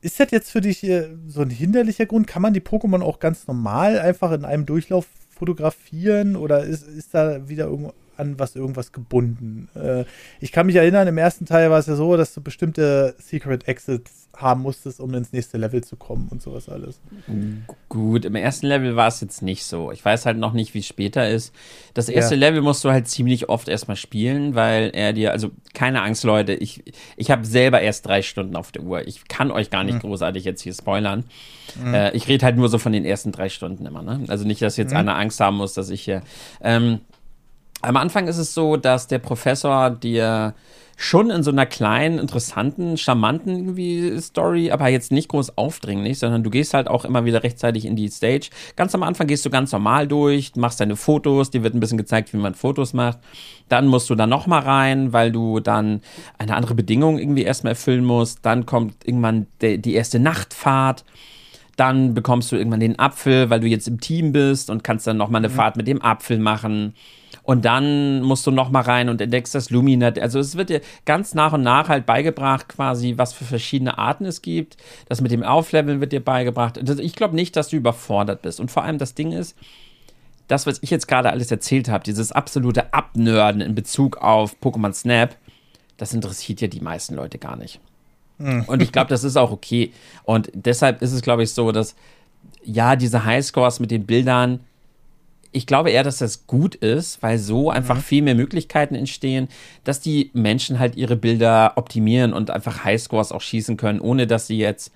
ist das jetzt für dich äh, so ein hinderlicher Grund? Kann man die Pokémon auch ganz normal einfach in einem Durchlauf fotografieren oder ist, ist da wieder irgendwo an was irgendwas gebunden. Äh, ich kann mich erinnern, im ersten Teil war es ja so, dass du bestimmte Secret Exits haben musstest, um ins nächste Level zu kommen und sowas alles. Gut, im ersten Level war es jetzt nicht so. Ich weiß halt noch nicht, wie es später ist. Das erste ja. Level musst du halt ziemlich oft erstmal spielen, weil er dir, also keine Angst, Leute, ich, ich habe selber erst drei Stunden auf der Uhr. Ich kann euch gar nicht mhm. großartig jetzt hier spoilern. Mhm. Äh, ich rede halt nur so von den ersten drei Stunden immer, ne? Also nicht, dass jetzt mhm. einer Angst haben muss, dass ich hier. Ähm, am Anfang ist es so, dass der Professor dir schon in so einer kleinen, interessanten, charmanten irgendwie Story, aber jetzt nicht groß aufdringlich, sondern du gehst halt auch immer wieder rechtzeitig in die Stage. Ganz am Anfang gehst du ganz normal durch, machst deine Fotos, dir wird ein bisschen gezeigt, wie man Fotos macht. Dann musst du da nochmal rein, weil du dann eine andere Bedingung irgendwie erstmal erfüllen musst. Dann kommt irgendwann die erste Nachtfahrt. Dann bekommst du irgendwann den Apfel, weil du jetzt im Team bist und kannst dann nochmal eine mhm. Fahrt mit dem Apfel machen. Und dann musst du noch mal rein und entdeckst das Luminat. Also es wird dir ganz nach und nach halt beigebracht, quasi, was für verschiedene Arten es gibt. Das mit dem Aufleveln wird dir beigebracht. Ich glaube nicht, dass du überfordert bist. Und vor allem das Ding ist, das, was ich jetzt gerade alles erzählt habe, dieses absolute Abnörden in Bezug auf Pokémon Snap, das interessiert ja die meisten Leute gar nicht. Hm. Und ich glaube, das ist auch okay. Und deshalb ist es, glaube ich, so, dass ja, diese Highscores mit den Bildern, ich glaube eher, dass das gut ist, weil so einfach mhm. viel mehr Möglichkeiten entstehen, dass die Menschen halt ihre Bilder optimieren und einfach Highscores auch schießen können, ohne dass sie jetzt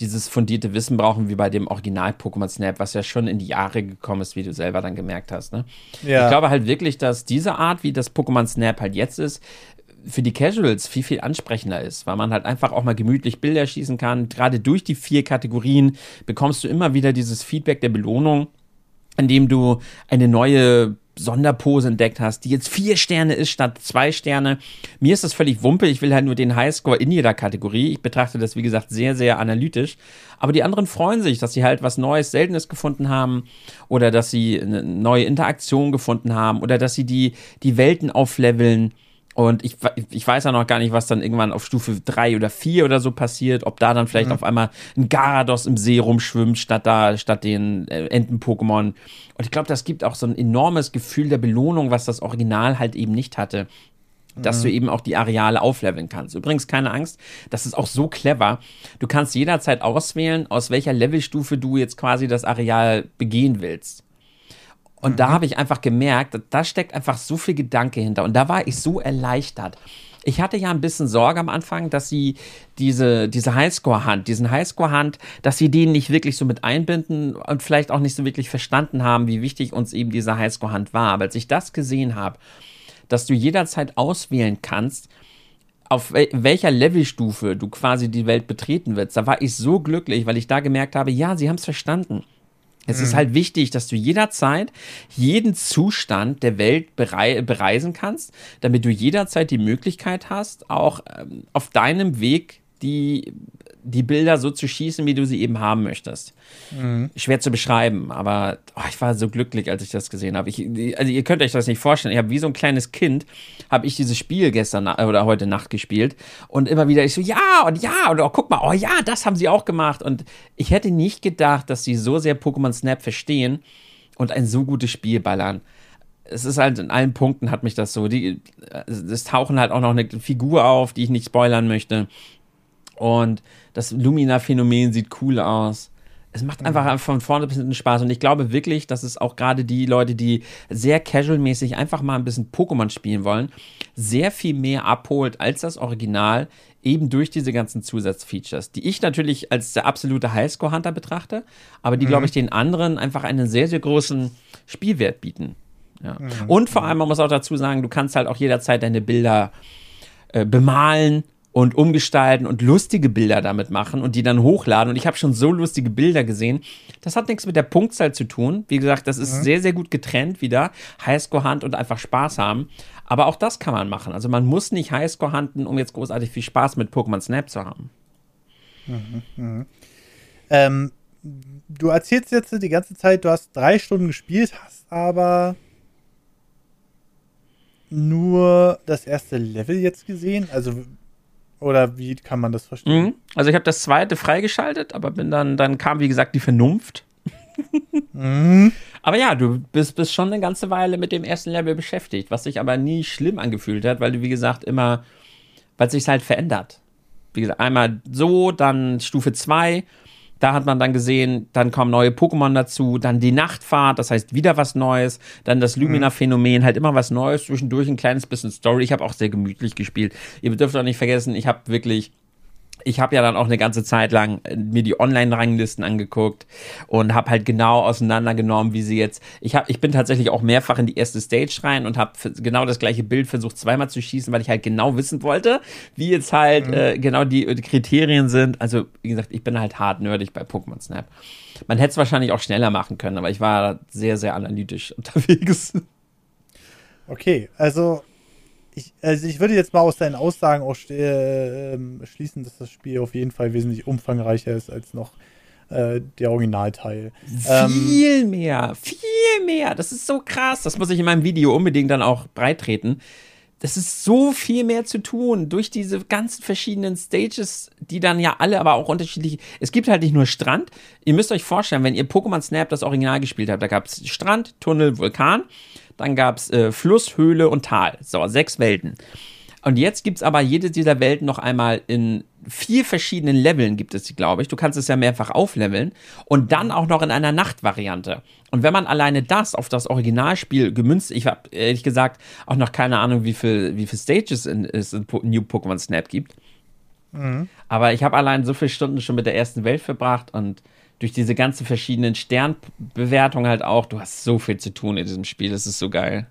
dieses fundierte Wissen brauchen, wie bei dem Original Pokémon Snap, was ja schon in die Jahre gekommen ist, wie du selber dann gemerkt hast. Ne? Ja. Ich glaube halt wirklich, dass diese Art, wie das Pokémon Snap halt jetzt ist, für die Casuals viel, viel ansprechender ist, weil man halt einfach auch mal gemütlich Bilder schießen kann. Gerade durch die vier Kategorien bekommst du immer wieder dieses Feedback der Belohnung indem du eine neue Sonderpose entdeckt hast, die jetzt vier Sterne ist statt zwei Sterne. Mir ist das völlig wumpe. Ich will halt nur den Highscore in jeder Kategorie. Ich betrachte das, wie gesagt, sehr, sehr analytisch. Aber die anderen freuen sich, dass sie halt was Neues, Seltenes gefunden haben oder dass sie eine neue Interaktion gefunden haben oder dass sie die, die Welten aufleveln Und ich, ich weiß ja noch gar nicht, was dann irgendwann auf Stufe 3 oder 4 oder so passiert, ob da dann vielleicht mhm. auf einmal ein Garados im See rumschwimmt, statt da, statt den äh, Enten-Pokémon. Und ich glaube, das gibt auch so ein enormes Gefühl der Belohnung, was das Original halt eben nicht hatte. Dass mhm. du eben auch die Areale aufleveln kannst. Übrigens, keine Angst, das ist auch so clever. Du kannst jederzeit auswählen, aus welcher Levelstufe du jetzt quasi das Areal begehen willst. Und mhm. da habe ich einfach gemerkt, da steckt einfach so viel Gedanke hinter. Und da war ich so erleichtert. Ich hatte ja ein bisschen Sorge am Anfang, dass sie diese, diese Highscore-Hand, diesen Highscore-Hand, dass sie den nicht wirklich so mit einbinden und vielleicht auch nicht so wirklich verstanden haben, wie wichtig uns eben diese Highscore-Hand war. Aber als ich das gesehen habe, dass du jederzeit auswählen kannst, auf welcher Levelstufe du quasi die Welt betreten willst, da war ich so glücklich, weil ich da gemerkt habe, ja, sie haben es verstanden. Es mhm. ist halt wichtig, dass du jederzeit jeden Zustand der Welt berei bereisen kannst, damit du jederzeit die Möglichkeit hast, auch ähm, auf deinem Weg die die Bilder so zu schießen, wie du sie eben haben möchtest. Mhm. Schwer zu beschreiben, aber oh, ich war so glücklich, als ich das gesehen habe. Ich, also ihr könnt euch das nicht vorstellen. Ich habe wie so ein kleines Kind, habe ich dieses Spiel gestern oder heute Nacht gespielt und immer wieder ich so, ja und ja und oh, guck mal, oh ja, das haben sie auch gemacht. Und ich hätte nicht gedacht, dass sie so sehr Pokémon Snap verstehen und ein so gutes Spiel ballern es ist halt in allen Punkten hat mich das so, die, es tauchen halt auch noch eine Figur auf, die ich nicht spoilern möchte. Und das Lumina-Phänomen sieht cool aus. Es macht einfach mhm. von vorne bis hinten Spaß. Und ich glaube wirklich, dass es auch gerade die Leute, die sehr casual-mäßig einfach mal ein bisschen Pokémon spielen wollen, sehr viel mehr abholt als das Original, eben durch diese ganzen Zusatzfeatures, die ich natürlich als der absolute Highscore-Hunter betrachte, aber die, mhm. glaube ich, den anderen einfach einen sehr, sehr großen Spielwert bieten. Ja. Mhm. Und vor allem, man muss auch dazu sagen, du kannst halt auch jederzeit deine Bilder äh, bemalen und umgestalten und lustige Bilder damit machen und die dann hochladen. Und ich habe schon so lustige Bilder gesehen. Das hat nichts mit der Punktzahl zu tun. Wie gesagt, das ist mhm. sehr, sehr gut getrennt wieder. Highscore-Hand und einfach Spaß haben. Aber auch das kann man machen. Also man muss nicht Highscore handen, um jetzt großartig viel Spaß mit Pokémon Snap zu haben. Mhm, mh. ähm, du erzählst jetzt die ganze Zeit, du hast drei Stunden gespielt, hast aber nur das erste Level jetzt gesehen. Also oder wie kann man das verstehen? Mhm. Also ich habe das zweite freigeschaltet, aber bin dann, dann kam wie gesagt die Vernunft. mhm. Aber ja, du bist, bist schon eine ganze Weile mit dem ersten Level beschäftigt, was sich aber nie schlimm angefühlt hat, weil du wie gesagt immer, weil es sich halt verändert. Wie gesagt, einmal so, dann Stufe 2 da hat man dann gesehen, dann kommen neue Pokémon dazu, dann die Nachtfahrt, das heißt wieder was Neues, dann das Lumina-Phänomen, halt immer was Neues, zwischendurch ein kleines bisschen Story. Ich habe auch sehr gemütlich gespielt. Ihr dürft auch nicht vergessen, ich habe wirklich ich habe ja dann auch eine ganze Zeit lang äh, mir die Online-Ranglisten angeguckt und habe halt genau auseinandergenommen, wie sie jetzt. Ich habe, ich bin tatsächlich auch mehrfach in die erste Stage rein und habe genau das gleiche Bild versucht zweimal zu schießen, weil ich halt genau wissen wollte, wie jetzt halt mhm. äh, genau die, die, Kriterien sind. Also wie gesagt, ich bin halt hart nerdig bei Pokémon Snap. Man hätte es wahrscheinlich auch schneller machen können, aber ich war sehr sehr analytisch [LAUGHS] unterwegs. Okay, also ich, also ich würde jetzt mal aus deinen Aussagen auch äh, ähm, schließen, dass das Spiel auf jeden Fall wesentlich umfangreicher ist als noch äh, der Originalteil. Viel ähm, mehr, viel mehr. Das ist so krass. Das muss ich in meinem Video unbedingt dann auch breitreten. Das ist so viel mehr zu tun durch diese ganzen verschiedenen Stages, die dann ja alle aber auch unterschiedlich. Es gibt halt nicht nur Strand. Ihr müsst euch vorstellen, wenn ihr Pokémon Snap das Original gespielt habt, da gab es Strand, Tunnel, Vulkan. Dann gab es äh, Fluss, Höhle und Tal. So, sechs Welten. Und jetzt gibt es aber jede dieser Welten noch einmal in vier verschiedenen Leveln gibt es sie, glaube ich. Du kannst es ja mehrfach aufleveln und dann auch noch in einer Nachtvariante. Und wenn man alleine das auf das Originalspiel gemünzt, ich habe ehrlich gesagt auch noch keine Ahnung, wie viel, wie viel Stages in, es in New Pokémon Snap gibt. Mhm. Aber ich habe allein so viele Stunden schon mit der ersten Welt verbracht und durch diese ganzen verschiedenen Sternbewertungen halt auch, du hast so viel zu tun in diesem Spiel, das ist so geil.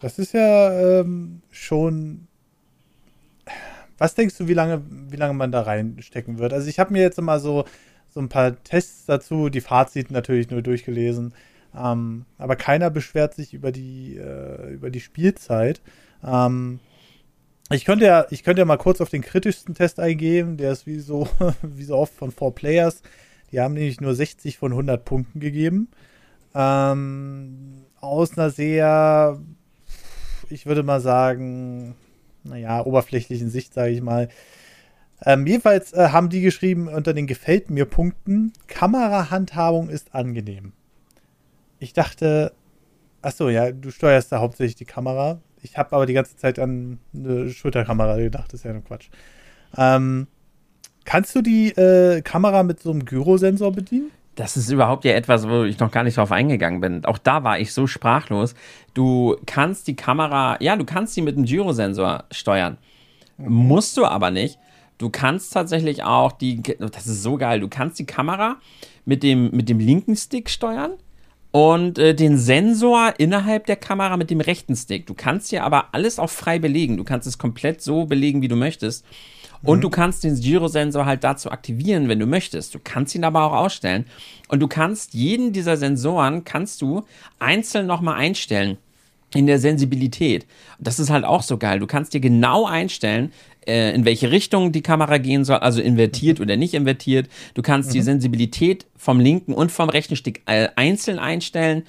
Das ist ja ähm, schon. Was denkst du, wie lange, wie lange man da reinstecken wird? Also ich habe mir jetzt mal so, so ein paar Tests dazu, die Fazit natürlich nur durchgelesen. Ähm, aber keiner beschwert sich über die, äh, über die Spielzeit. Ähm, ich könnte ja, ich könnte ja mal kurz auf den kritischsten Test eingehen. Der ist wie so, [LAUGHS] wie so oft von Four Players. Die haben nämlich nur 60 von 100 Punkten gegeben. Ähm, aus einer sehr ich würde mal sagen, naja, oberflächlichen Sicht, sage ich mal. Ähm, jedenfalls äh, haben die geschrieben unter den Gefällt mir Punkten, Kamerahandhabung ist angenehm. Ich dachte, achso, ja, du steuerst da hauptsächlich die Kamera. Ich habe aber die ganze Zeit an eine Schulterkamera gedacht, das ist ja nur Quatsch. Ähm, kannst du die äh, Kamera mit so einem Gyrosensor bedienen? Das ist überhaupt ja etwas, wo ich noch gar nicht drauf eingegangen bin. Auch da war ich so sprachlos. Du kannst die Kamera, ja, du kannst sie mit einem Gyrosensor steuern. Mhm. Musst du aber nicht. Du kannst tatsächlich auch die, das ist so geil, du kannst die Kamera mit dem, mit dem linken Stick steuern und äh, den Sensor innerhalb der Kamera mit dem rechten Stick. Du kannst hier aber alles auch frei belegen. Du kannst es komplett so belegen, wie du möchtest. Und mhm. du kannst den Gyrosensor halt dazu aktivieren, wenn du möchtest. Du kannst ihn aber auch ausstellen. Und du kannst jeden dieser Sensoren kannst du einzeln nochmal einstellen in der Sensibilität. Das ist halt auch so geil. Du kannst dir genau einstellen, äh, in welche Richtung die Kamera gehen soll, also invertiert mhm. oder nicht invertiert. Du kannst mhm. die Sensibilität vom linken und vom rechten Stick äh, einzeln einstellen.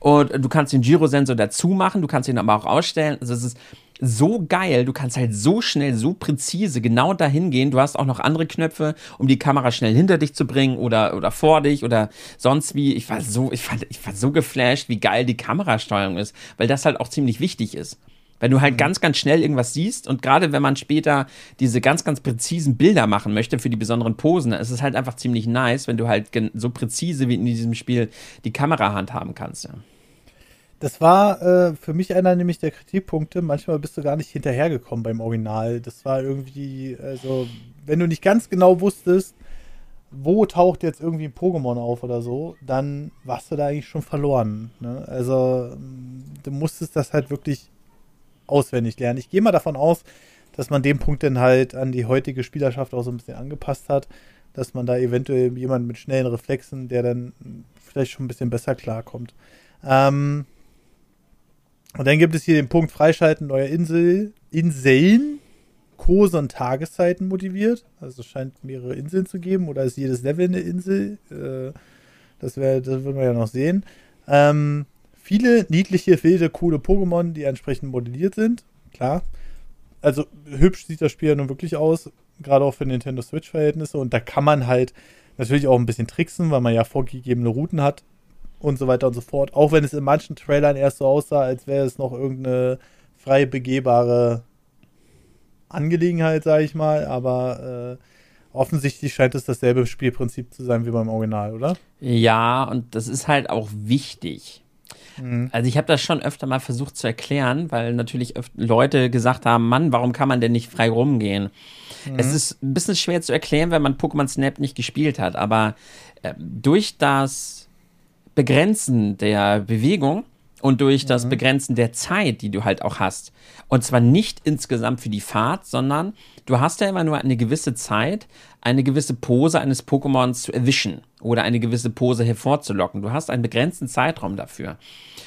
Und du kannst den Gyrosensor dazu machen, du kannst ihn aber auch ausstellen. Also es ist so geil. Du kannst halt so schnell, so präzise genau dahin gehen. Du hast auch noch andere Knöpfe, um die Kamera schnell hinter dich zu bringen oder, oder vor dich oder sonst wie. Ich war so, ich fand, ich war so geflasht, wie geil die Kamerasteuerung ist, weil das halt auch ziemlich wichtig ist. Wenn du halt mhm. ganz, ganz schnell irgendwas siehst und gerade wenn man später diese ganz, ganz präzisen Bilder machen möchte für die besonderen Posen, ist es halt einfach ziemlich nice, wenn du halt so präzise wie in diesem Spiel die Kamera handhaben kannst. Ja. Das war äh, für mich einer nämlich der Kritikpunkte. Manchmal bist du gar nicht hinterhergekommen beim Original. Das war irgendwie, also, wenn du nicht ganz genau wusstest, wo taucht jetzt irgendwie ein Pokémon auf oder so, dann warst du da eigentlich schon verloren. Ne? Also, du musstest das halt wirklich auswendig lernen. Ich gehe mal davon aus, dass man den Punkt dann halt an die heutige Spielerschaft auch so ein bisschen angepasst hat, dass man da eventuell jemanden mit schnellen Reflexen, der dann vielleicht schon ein bisschen besser klarkommt. Ähm, und dann gibt es hier den Punkt Freischalten neuer Insel, Inseln, Kurse und Tageszeiten motiviert. Also es scheint mehrere Inseln zu geben oder ist jedes Level eine Insel. Äh, das, wär, das würden wir ja noch sehen. Ähm, viele niedliche, wilde, coole Pokémon, die entsprechend modelliert sind. Klar. Also hübsch sieht das Spiel ja nun wirklich aus, gerade auch für Nintendo Switch-Verhältnisse. Und da kann man halt natürlich auch ein bisschen tricksen, weil man ja vorgegebene Routen hat und so weiter und so fort. Auch wenn es in manchen Trailern erst so aussah, als wäre es noch irgendeine frei begehbare Angelegenheit, sage ich mal. Aber äh, offensichtlich scheint es dasselbe Spielprinzip zu sein wie beim Original, oder? Ja, und das ist halt auch wichtig. Mhm. Also ich habe das schon öfter mal versucht zu erklären, weil natürlich Leute gesagt haben, Mann, warum kann man denn nicht frei rumgehen? Mhm. Es ist ein bisschen schwer zu erklären, wenn man Pokémon Snap nicht gespielt hat, aber äh, durch das Begrenzen der Bewegung und durch das mhm. Begrenzen der Zeit, die du halt auch hast. Und zwar nicht insgesamt für die Fahrt, sondern du hast ja immer nur eine gewisse Zeit, eine gewisse Pose eines Pokémons zu erwischen oder eine gewisse Pose hervorzulocken. Du hast einen begrenzten Zeitraum dafür.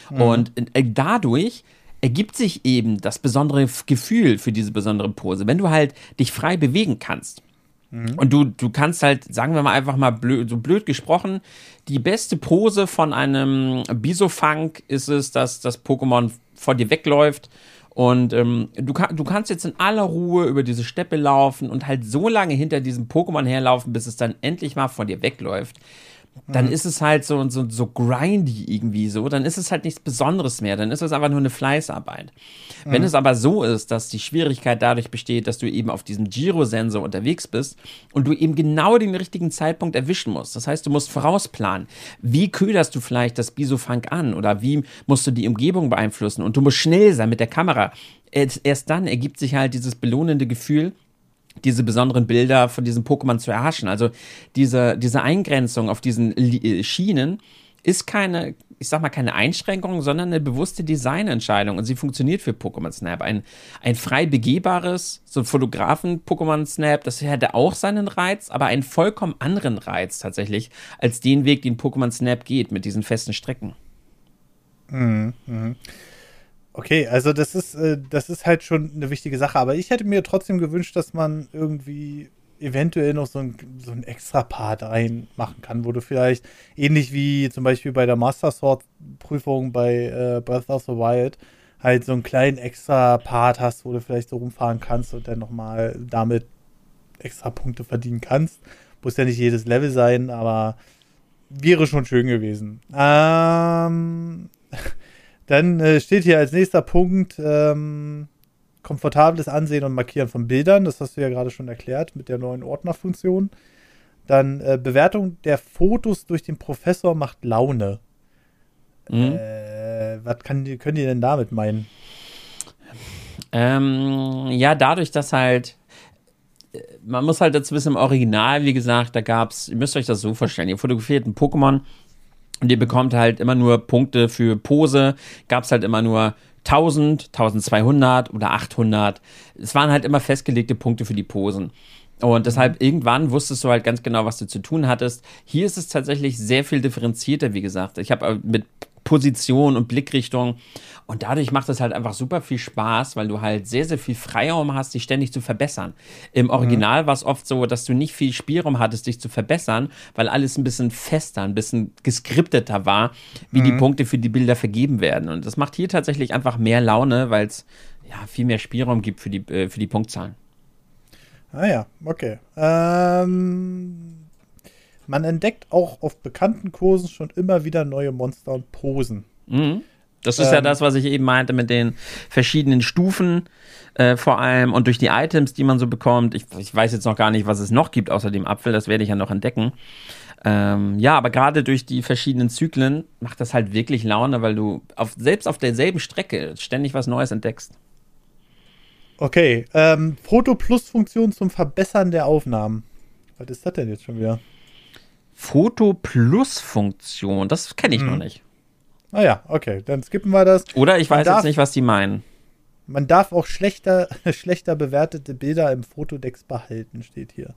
Mhm. Und äh, dadurch ergibt sich eben das besondere Gefühl für diese besondere Pose. Wenn du halt dich frei bewegen kannst, Mhm. Und du, du kannst halt, sagen wir mal einfach mal blöd, so blöd gesprochen, die beste Pose von einem Bisofunk ist es, dass das Pokémon vor dir wegläuft und ähm, du, du kannst jetzt in aller Ruhe über diese Steppe laufen und halt so lange hinter diesem Pokémon herlaufen, bis es dann endlich mal vor dir wegläuft dann mhm. ist es halt so, so, so grindy irgendwie so, dann ist es halt nichts Besonderes mehr, dann ist es einfach nur eine Fleißarbeit. Mhm. Wenn es aber so ist, dass die Schwierigkeit dadurch besteht, dass du eben auf diesem Giro-Sensor unterwegs bist und du eben genau den richtigen Zeitpunkt erwischen musst, das heißt, du musst vorausplanen, wie köderst du vielleicht das Bisofunk an oder wie musst du die Umgebung beeinflussen und du musst schnell sein mit der Kamera. Erst dann ergibt sich halt dieses belohnende Gefühl, diese besonderen Bilder von diesem Pokémon zu erhaschen. Also diese, diese Eingrenzung auf diesen äh, Schienen ist keine, ich sag mal, keine Einschränkung, sondern eine bewusste Designentscheidung und sie funktioniert für Pokémon Snap. Ein, ein frei begehbares, so ein Fotografen-Pokémon Snap, das hätte auch seinen Reiz, aber einen vollkommen anderen Reiz tatsächlich, als den Weg, den Pokémon Snap geht mit diesen festen Strecken. Mhm. mhm. Okay, also das ist, äh, das ist halt schon eine wichtige Sache, aber ich hätte mir trotzdem gewünscht, dass man irgendwie eventuell noch so ein, so ein extra Part reinmachen kann, wo du vielleicht ähnlich wie zum Beispiel bei der Master Sword Prüfung bei äh, Breath of the Wild halt so einen kleinen extra Part hast, wo du vielleicht so rumfahren kannst und dann nochmal damit extra Punkte verdienen kannst. Muss ja nicht jedes Level sein, aber wäre schon schön gewesen. Ähm, dann äh, steht hier als nächster Punkt ähm, komfortables Ansehen und Markieren von Bildern. Das hast du ja gerade schon erklärt mit der neuen Ordnerfunktion. Dann äh, Bewertung der Fotos durch den Professor macht Laune. Mhm. Äh, was kann, können die denn damit meinen? Ähm, ja, dadurch, dass halt man muss halt dazu wissen, im Original, wie gesagt, da gab es, ihr müsst euch das so vorstellen, ihr fotografiert ein Pokémon und ihr bekommt halt immer nur Punkte für Pose, gab es halt immer nur 1000, 1200 oder 800. Es waren halt immer festgelegte Punkte für die Posen. Und deshalb irgendwann wusstest du halt ganz genau, was du zu tun hattest. Hier ist es tatsächlich sehr viel differenzierter, wie gesagt. Ich habe mit Position und Blickrichtung. Und dadurch macht es halt einfach super viel Spaß, weil du halt sehr, sehr viel Freiraum hast, dich ständig zu verbessern. Im Original mhm. war es oft so, dass du nicht viel Spielraum hattest, dich zu verbessern, weil alles ein bisschen fester, ein bisschen geskripteter war, wie mhm. die Punkte für die Bilder vergeben werden. Und das macht hier tatsächlich einfach mehr Laune, weil es ja viel mehr Spielraum gibt für die, äh, für die Punktzahlen. Ah ja, okay. Ähm, man entdeckt auch auf bekannten Kursen schon immer wieder neue Monster und Posen. Mhm. Das ist ähm, ja das, was ich eben meinte mit den verschiedenen Stufen äh, vor allem und durch die Items, die man so bekommt. Ich, ich, weiß jetzt noch gar nicht, was es noch gibt außer dem Apfel, das werde ich ja noch entdecken. Ähm, ja, aber gerade durch die verschiedenen Zyklen macht das halt wirklich Laune, weil du auf, selbst auf derselben Strecke ständig was Neues entdeckst. Okay, ähm, Foto Plus Funktion zum Verbessern der Aufnahmen. Was ist das denn jetzt schon wieder? Foto Plus Funktion, das kenne ich hm. noch nicht. Ah ja, okay, dann skippen wir das. Oder ich weiß darf, jetzt nicht, was die meinen. Man darf auch schlechter, [LAUGHS] schlechter bewertete Bilder im Fotodex behalten, steht hier.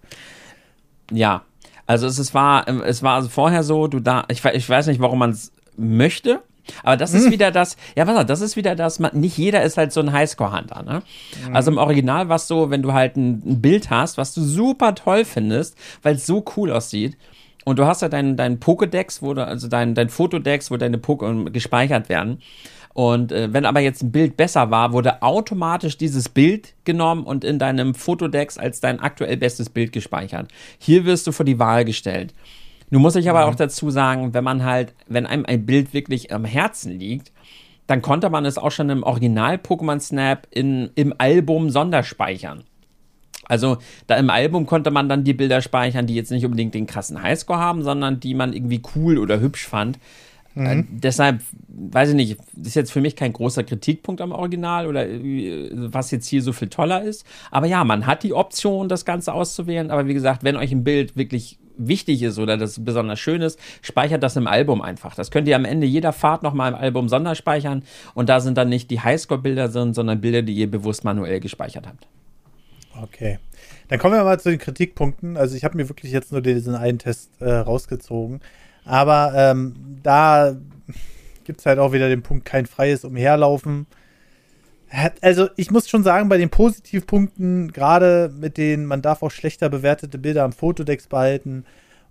Ja, also es, es war, es war also vorher so, du da, ich, ich weiß nicht, warum man es möchte, aber das ist hm. wieder das, ja, was das ist wieder das, man, nicht jeder ist halt so ein Highscore-Hunter, ne? Mhm. Also im Original war es so, wenn du halt ein, ein, Bild hast, was du super toll findest, weil es so cool aussieht, und du hast ja deinen dein Pokédex, wo du, also dein, dein Fotodex, wo deine Pokémon gespeichert werden. Und äh, wenn aber jetzt ein Bild besser war, wurde automatisch dieses Bild genommen und in deinem Fotodex als dein aktuell bestes Bild gespeichert. Hier wirst du vor die Wahl gestellt. Nun muss ich aber mhm. auch dazu sagen, wenn man halt, wenn einem ein Bild wirklich am Herzen liegt, dann konnte man es auch schon im Original Pokémon Snap in, im Album sonderspeichern. Also da im Album konnte man dann die Bilder speichern, die jetzt nicht unbedingt den krassen Highscore haben, sondern die man irgendwie cool oder hübsch fand. Mhm. Äh, deshalb, weiß ich nicht, ist jetzt für mich kein großer Kritikpunkt am Original oder äh, was jetzt hier so viel toller ist. Aber ja, man hat die Option, das Ganze auszuwählen. Aber wie gesagt, wenn euch ein Bild wirklich wichtig ist oder das besonders schön ist, speichert das im Album einfach. Das könnt ihr am Ende jeder Fahrt nochmal im Album sonderspeichern. Und da sind dann nicht die Highscore-Bilder drin, sondern Bilder, die ihr bewusst manuell gespeichert habt. Okay. Dann kommen wir mal zu den Kritikpunkten. Also ich habe mir wirklich jetzt nur diesen einen Test äh, rausgezogen. Aber ähm, da gibt es halt auch wieder den Punkt, kein freies Umherlaufen. Also ich muss schon sagen, bei den Positivpunkten, gerade mit denen man darf auch schlechter bewertete Bilder am Fotodex behalten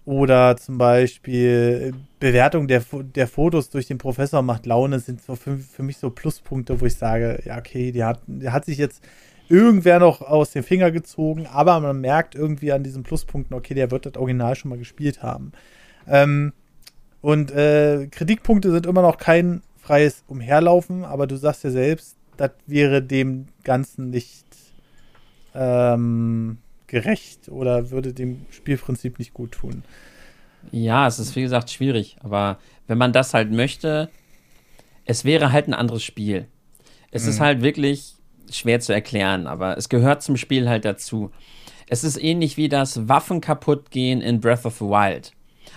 oder zum Beispiel Bewertung der, der Fotos durch den Professor macht Laune, sind so für, für mich so Pluspunkte, wo ich sage, ja okay, die hat, die hat sich jetzt irgendwer noch aus dem Finger gezogen, aber man merkt irgendwie an diesen Pluspunkten, okay, der wird das Original schon mal gespielt haben. Ähm, und äh, Kritikpunkte sind immer noch kein freies Umherlaufen, aber du sagst ja selbst, das wäre dem Ganzen nicht ähm, gerecht oder würde dem Spielprinzip nicht gut tun. Ja, es ist wie gesagt schwierig, aber wenn man das halt möchte, es wäre halt ein anderes Spiel. Es mhm. ist halt wirklich schwer zu erklären, aber es gehört zum Spiel halt dazu. Es ist ähnlich wie das Waffen kaputt gehen in Breath of the Wild.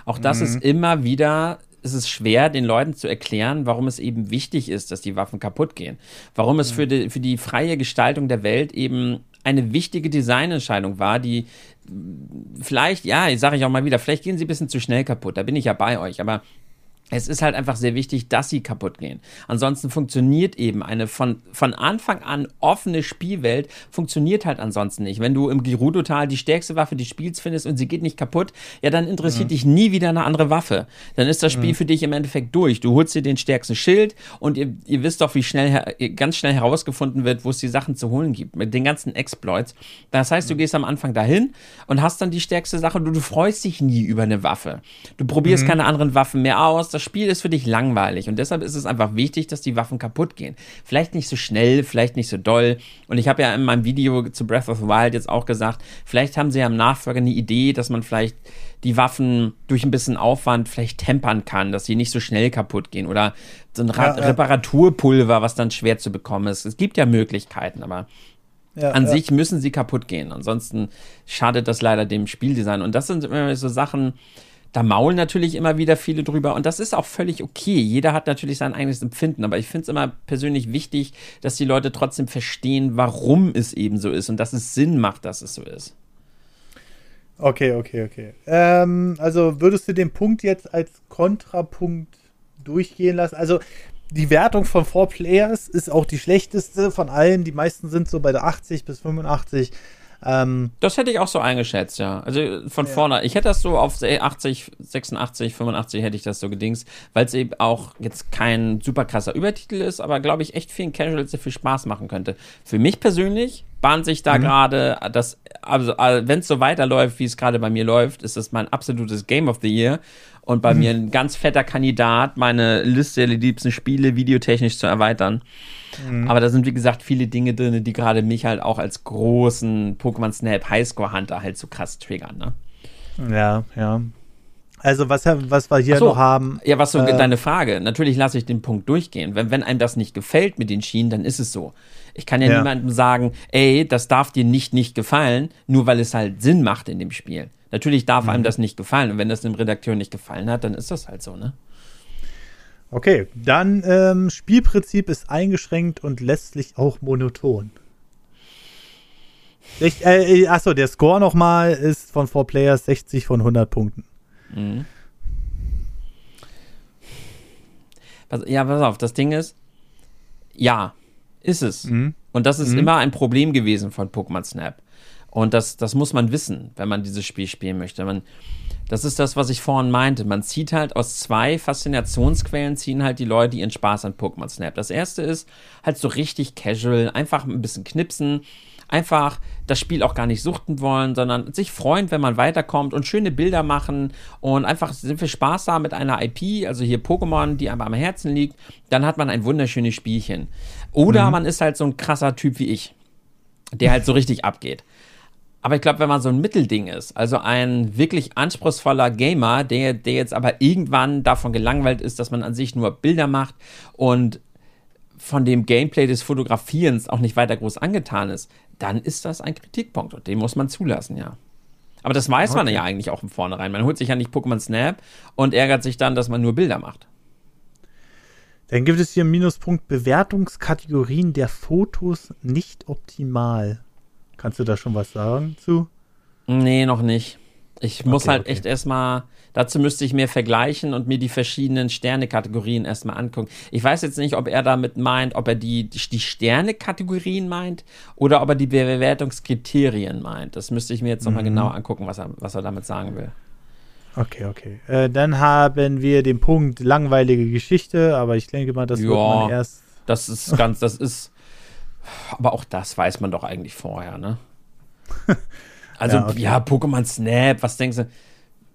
Auch das mhm. ist immer wieder, es ist schwer, den Leuten zu erklären, warum es eben wichtig ist, dass die Waffen kaputt gehen. Warum es mhm. für, die, für die freie Gestaltung der Welt eben eine wichtige Designentscheidung war, die vielleicht, ja, sage ich auch mal wieder, vielleicht gehen sie ein bisschen zu schnell kaputt, da bin ich ja bei euch, aber es ist halt einfach sehr wichtig, dass sie kaputt gehen. Ansonsten funktioniert eben eine von, von Anfang an offene Spielwelt, funktioniert halt ansonsten nicht. Wenn du im Gerudo-Tal die stärkste Waffe des Spiels findest und sie geht nicht kaputt, ja, dann interessiert mhm. dich nie wieder eine andere Waffe. Dann ist das Spiel mhm. für dich im Endeffekt durch. Du holst dir den stärksten Schild und ihr, ihr wisst doch, wie schnell, ganz schnell herausgefunden wird, wo es die Sachen zu holen gibt. Mit den ganzen Exploits. Das heißt, du mhm. gehst am Anfang dahin und hast dann die stärkste Sache. Du, du freust dich nie über eine Waffe. Du probierst mhm. keine anderen Waffen mehr aus. Das Spiel ist für dich langweilig und deshalb ist es einfach wichtig, dass die Waffen kaputt gehen. Vielleicht nicht so schnell, vielleicht nicht so doll. Und ich habe ja in meinem Video zu Breath of the Wild jetzt auch gesagt, vielleicht haben sie ja im Nachfolger eine Idee, dass man vielleicht die Waffen durch ein bisschen Aufwand vielleicht tempern kann, dass sie nicht so schnell kaputt gehen oder so ein ja, ja. Reparaturpulver, was dann schwer zu bekommen ist. Es gibt ja Möglichkeiten, aber ja, an sich müssen sie kaputt gehen. Ansonsten schadet das leider dem Spieldesign. Und das sind immer so Sachen, da maulen natürlich immer wieder viele drüber und das ist auch völlig okay. Jeder hat natürlich sein eigenes Empfinden, aber ich finde es immer persönlich wichtig, dass die Leute trotzdem verstehen, warum es eben so ist und dass es Sinn macht, dass es so ist. Okay, okay, okay. Ähm, also würdest du den Punkt jetzt als Kontrapunkt durchgehen lassen? Also die Wertung von Four Players ist auch die schlechteste von allen. Die meisten sind so bei der 80 bis 85. Ähm, das hätte ich auch so eingeschätzt, ja. Also von ja. vorne. Ich hätte das so auf 80, 86, 85 hätte ich das so gedingst, weil es eben auch jetzt kein super krasser Übertitel ist, aber glaube ich echt vielen Casuals sehr viel Spaß machen könnte. Für mich persönlich bahnt sich da mhm. gerade das, also äh, wenn es so weiterläuft, wie es gerade bei mir läuft, ist das mein absolutes Game of the Year und bei mhm. mir ein ganz fetter Kandidat, meine Liste der liebsten Spiele videotechnisch zu erweitern. Mhm. Aber da sind, wie gesagt, viele Dinge drin, die gerade mich halt auch als großen Pokémon Snap Highscore Hunter halt so krass triggern, ne? Ja, ja. Also was, was wir hier so, noch haben. Ja, was so äh, deine Frage. Natürlich lasse ich den Punkt durchgehen. Wenn, wenn einem das nicht gefällt mit den Schienen, dann ist es so. Ich kann ja, ja, niemandem sagen, ey, das darf dir nicht nicht gefallen, nur weil es halt Sinn macht in dem Spiel. Natürlich darf mhm. einem das nicht gefallen. Und wenn das dem Redakteur nicht gefallen hat, dann ist das halt so, ne? Okay, dann ähm, Spielprinzip ist eingeschränkt und letztlich auch monoton. Ich, äh, äh achso, der Score nochmal ist von 4 Players 60 von 100 Punkten. Mhm. Ja, pass auf, das Ding ist, ja, ist es. Mhm. Und das ist mhm. immer ein Problem gewesen von Pokémon Snap. Und das, das muss man wissen, wenn man dieses Spiel spielen möchte. Man, das ist das, was ich vorhin meinte. Man zieht halt aus zwei Faszinationsquellen, ziehen halt die Leute ihren Spaß an Pokémon Snap. Das erste ist halt so richtig casual, einfach ein bisschen knipsen, einfach das Spiel auch gar nicht suchten wollen, sondern sich freuen, wenn man weiterkommt und schöne Bilder machen und einfach sind wir Spaß haben mit einer IP, also hier Pokémon, die einem am Herzen liegt, dann hat man ein wunderschönes Spielchen. Oder mhm. man ist halt so ein krasser Typ wie ich, der halt so richtig abgeht. Aber ich glaube, wenn man so ein Mittelding ist, also ein wirklich anspruchsvoller Gamer, der, der jetzt aber irgendwann davon gelangweilt ist, dass man an sich nur Bilder macht und von dem Gameplay des Fotografierens auch nicht weiter groß angetan ist, dann ist das ein Kritikpunkt und den muss man zulassen, ja. Aber das weiß okay. man ja eigentlich auch von vornherein. Man holt sich ja nicht Pokémon Snap und ärgert sich dann, dass man nur Bilder macht. Dann gibt es hier einen Minuspunkt Bewertungskategorien der Fotos nicht optimal. Kannst du da schon was sagen zu? Nee, noch nicht. Ich muss okay, halt okay. echt erstmal, dazu müsste ich mehr vergleichen und mir die verschiedenen Sterne-Kategorien erstmal angucken. Ich weiß jetzt nicht, ob er damit meint, ob er die, die Sterne-Kategorien meint oder ob er die Bewertungskriterien meint. Das müsste ich mir jetzt nochmal mhm. genau angucken, was er, was er damit sagen will. Okay, okay. Äh, dann haben wir den Punkt langweilige Geschichte, aber ich denke mal, das ja, wird man erst. Das ist ganz, das ist aber auch das weiß man doch eigentlich vorher, ne? [LAUGHS] Also, ja, okay. ja, Pokémon Snap, was denkst du?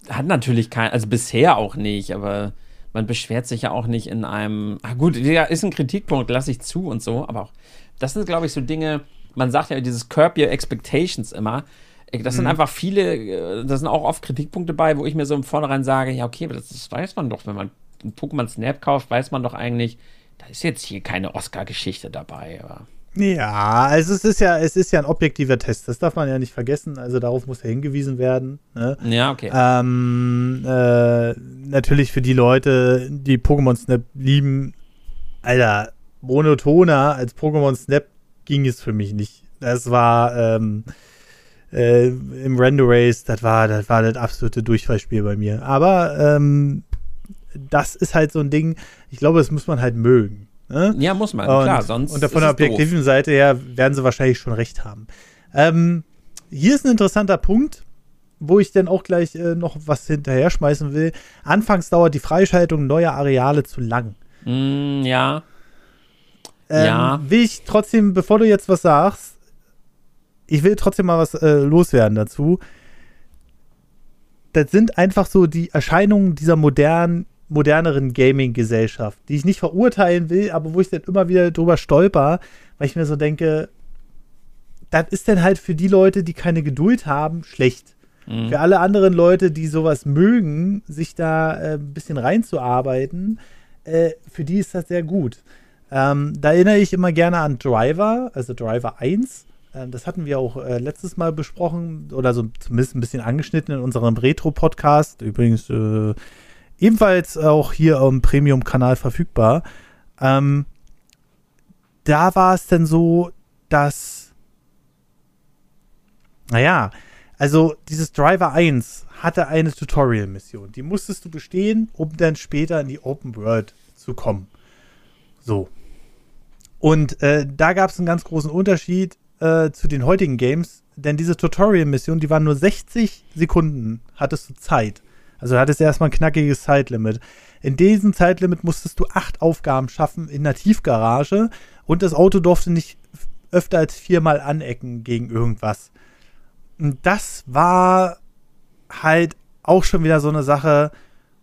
Hat natürlich kein, also bisher auch nicht, aber man beschwert sich ja auch nicht in einem. Ah, gut, ja, ist ein Kritikpunkt, lasse ich zu und so, aber auch, das sind, glaube ich, so Dinge, man sagt ja dieses Curb Your Expectations immer. Das sind mhm. einfach viele, äh, da sind auch oft Kritikpunkte bei, wo ich mir so im Vornherein sage, ja, okay, aber das, das weiß man doch, wenn man ein Pokémon Snap kauft, weiß man doch eigentlich, da ist jetzt hier keine Oscar-Geschichte dabei, aber. Ja, also es ist ja, es ist ja ein objektiver Test, das darf man ja nicht vergessen, also darauf muss ja hingewiesen werden. Ne? Ja, okay. Ähm, äh, natürlich für die Leute, die Pokémon Snap lieben, Alter, monotoner als Pokémon Snap ging es für mich nicht. Das war ähm, äh, im Render Race, das war, das war das absolute Durchfallspiel bei mir. Aber ähm, das ist halt so ein Ding, ich glaube, das muss man halt mögen. Ne? Ja, muss man, und, klar, sonst. Und von der objektiven doof. Seite her werden sie wahrscheinlich schon recht haben. Ähm, hier ist ein interessanter Punkt, wo ich dann auch gleich äh, noch was hinterher schmeißen will. Anfangs dauert die Freischaltung neuer Areale zu lang. Mm, ja. Ähm, ja. Will ich trotzdem, bevor du jetzt was sagst, ich will trotzdem mal was äh, loswerden dazu. Das sind einfach so die Erscheinungen dieser modernen, moderneren Gaming-Gesellschaft, die ich nicht verurteilen will, aber wo ich dann immer wieder drüber stolper, weil ich mir so denke, das ist dann halt für die Leute, die keine Geduld haben, schlecht. Mhm. Für alle anderen Leute, die sowas mögen, sich da äh, ein bisschen reinzuarbeiten, äh, für die ist das sehr gut. Ähm, da erinnere ich immer gerne an Driver, also Driver 1. Ähm, das hatten wir auch äh, letztes Mal besprochen oder so zumindest ein bisschen angeschnitten in unserem Retro-Podcast. Übrigens äh, ebenfalls auch hier am Premium-Kanal verfügbar. Ähm, da war es dann so, dass, naja, also dieses Driver 1 hatte eine Tutorial-Mission. Die musstest du bestehen, um dann später in die Open World zu kommen. So. Und äh, da gab es einen ganz großen Unterschied äh, zu den heutigen Games, denn diese Tutorial-Mission, die waren nur 60 Sekunden, hattest du Zeit. Also hattest du erstmal ein knackiges Zeitlimit. In diesem Zeitlimit musstest du acht Aufgaben schaffen in der Tiefgarage und das Auto durfte nicht öfter als viermal anecken gegen irgendwas. Und das war halt auch schon wieder so eine Sache,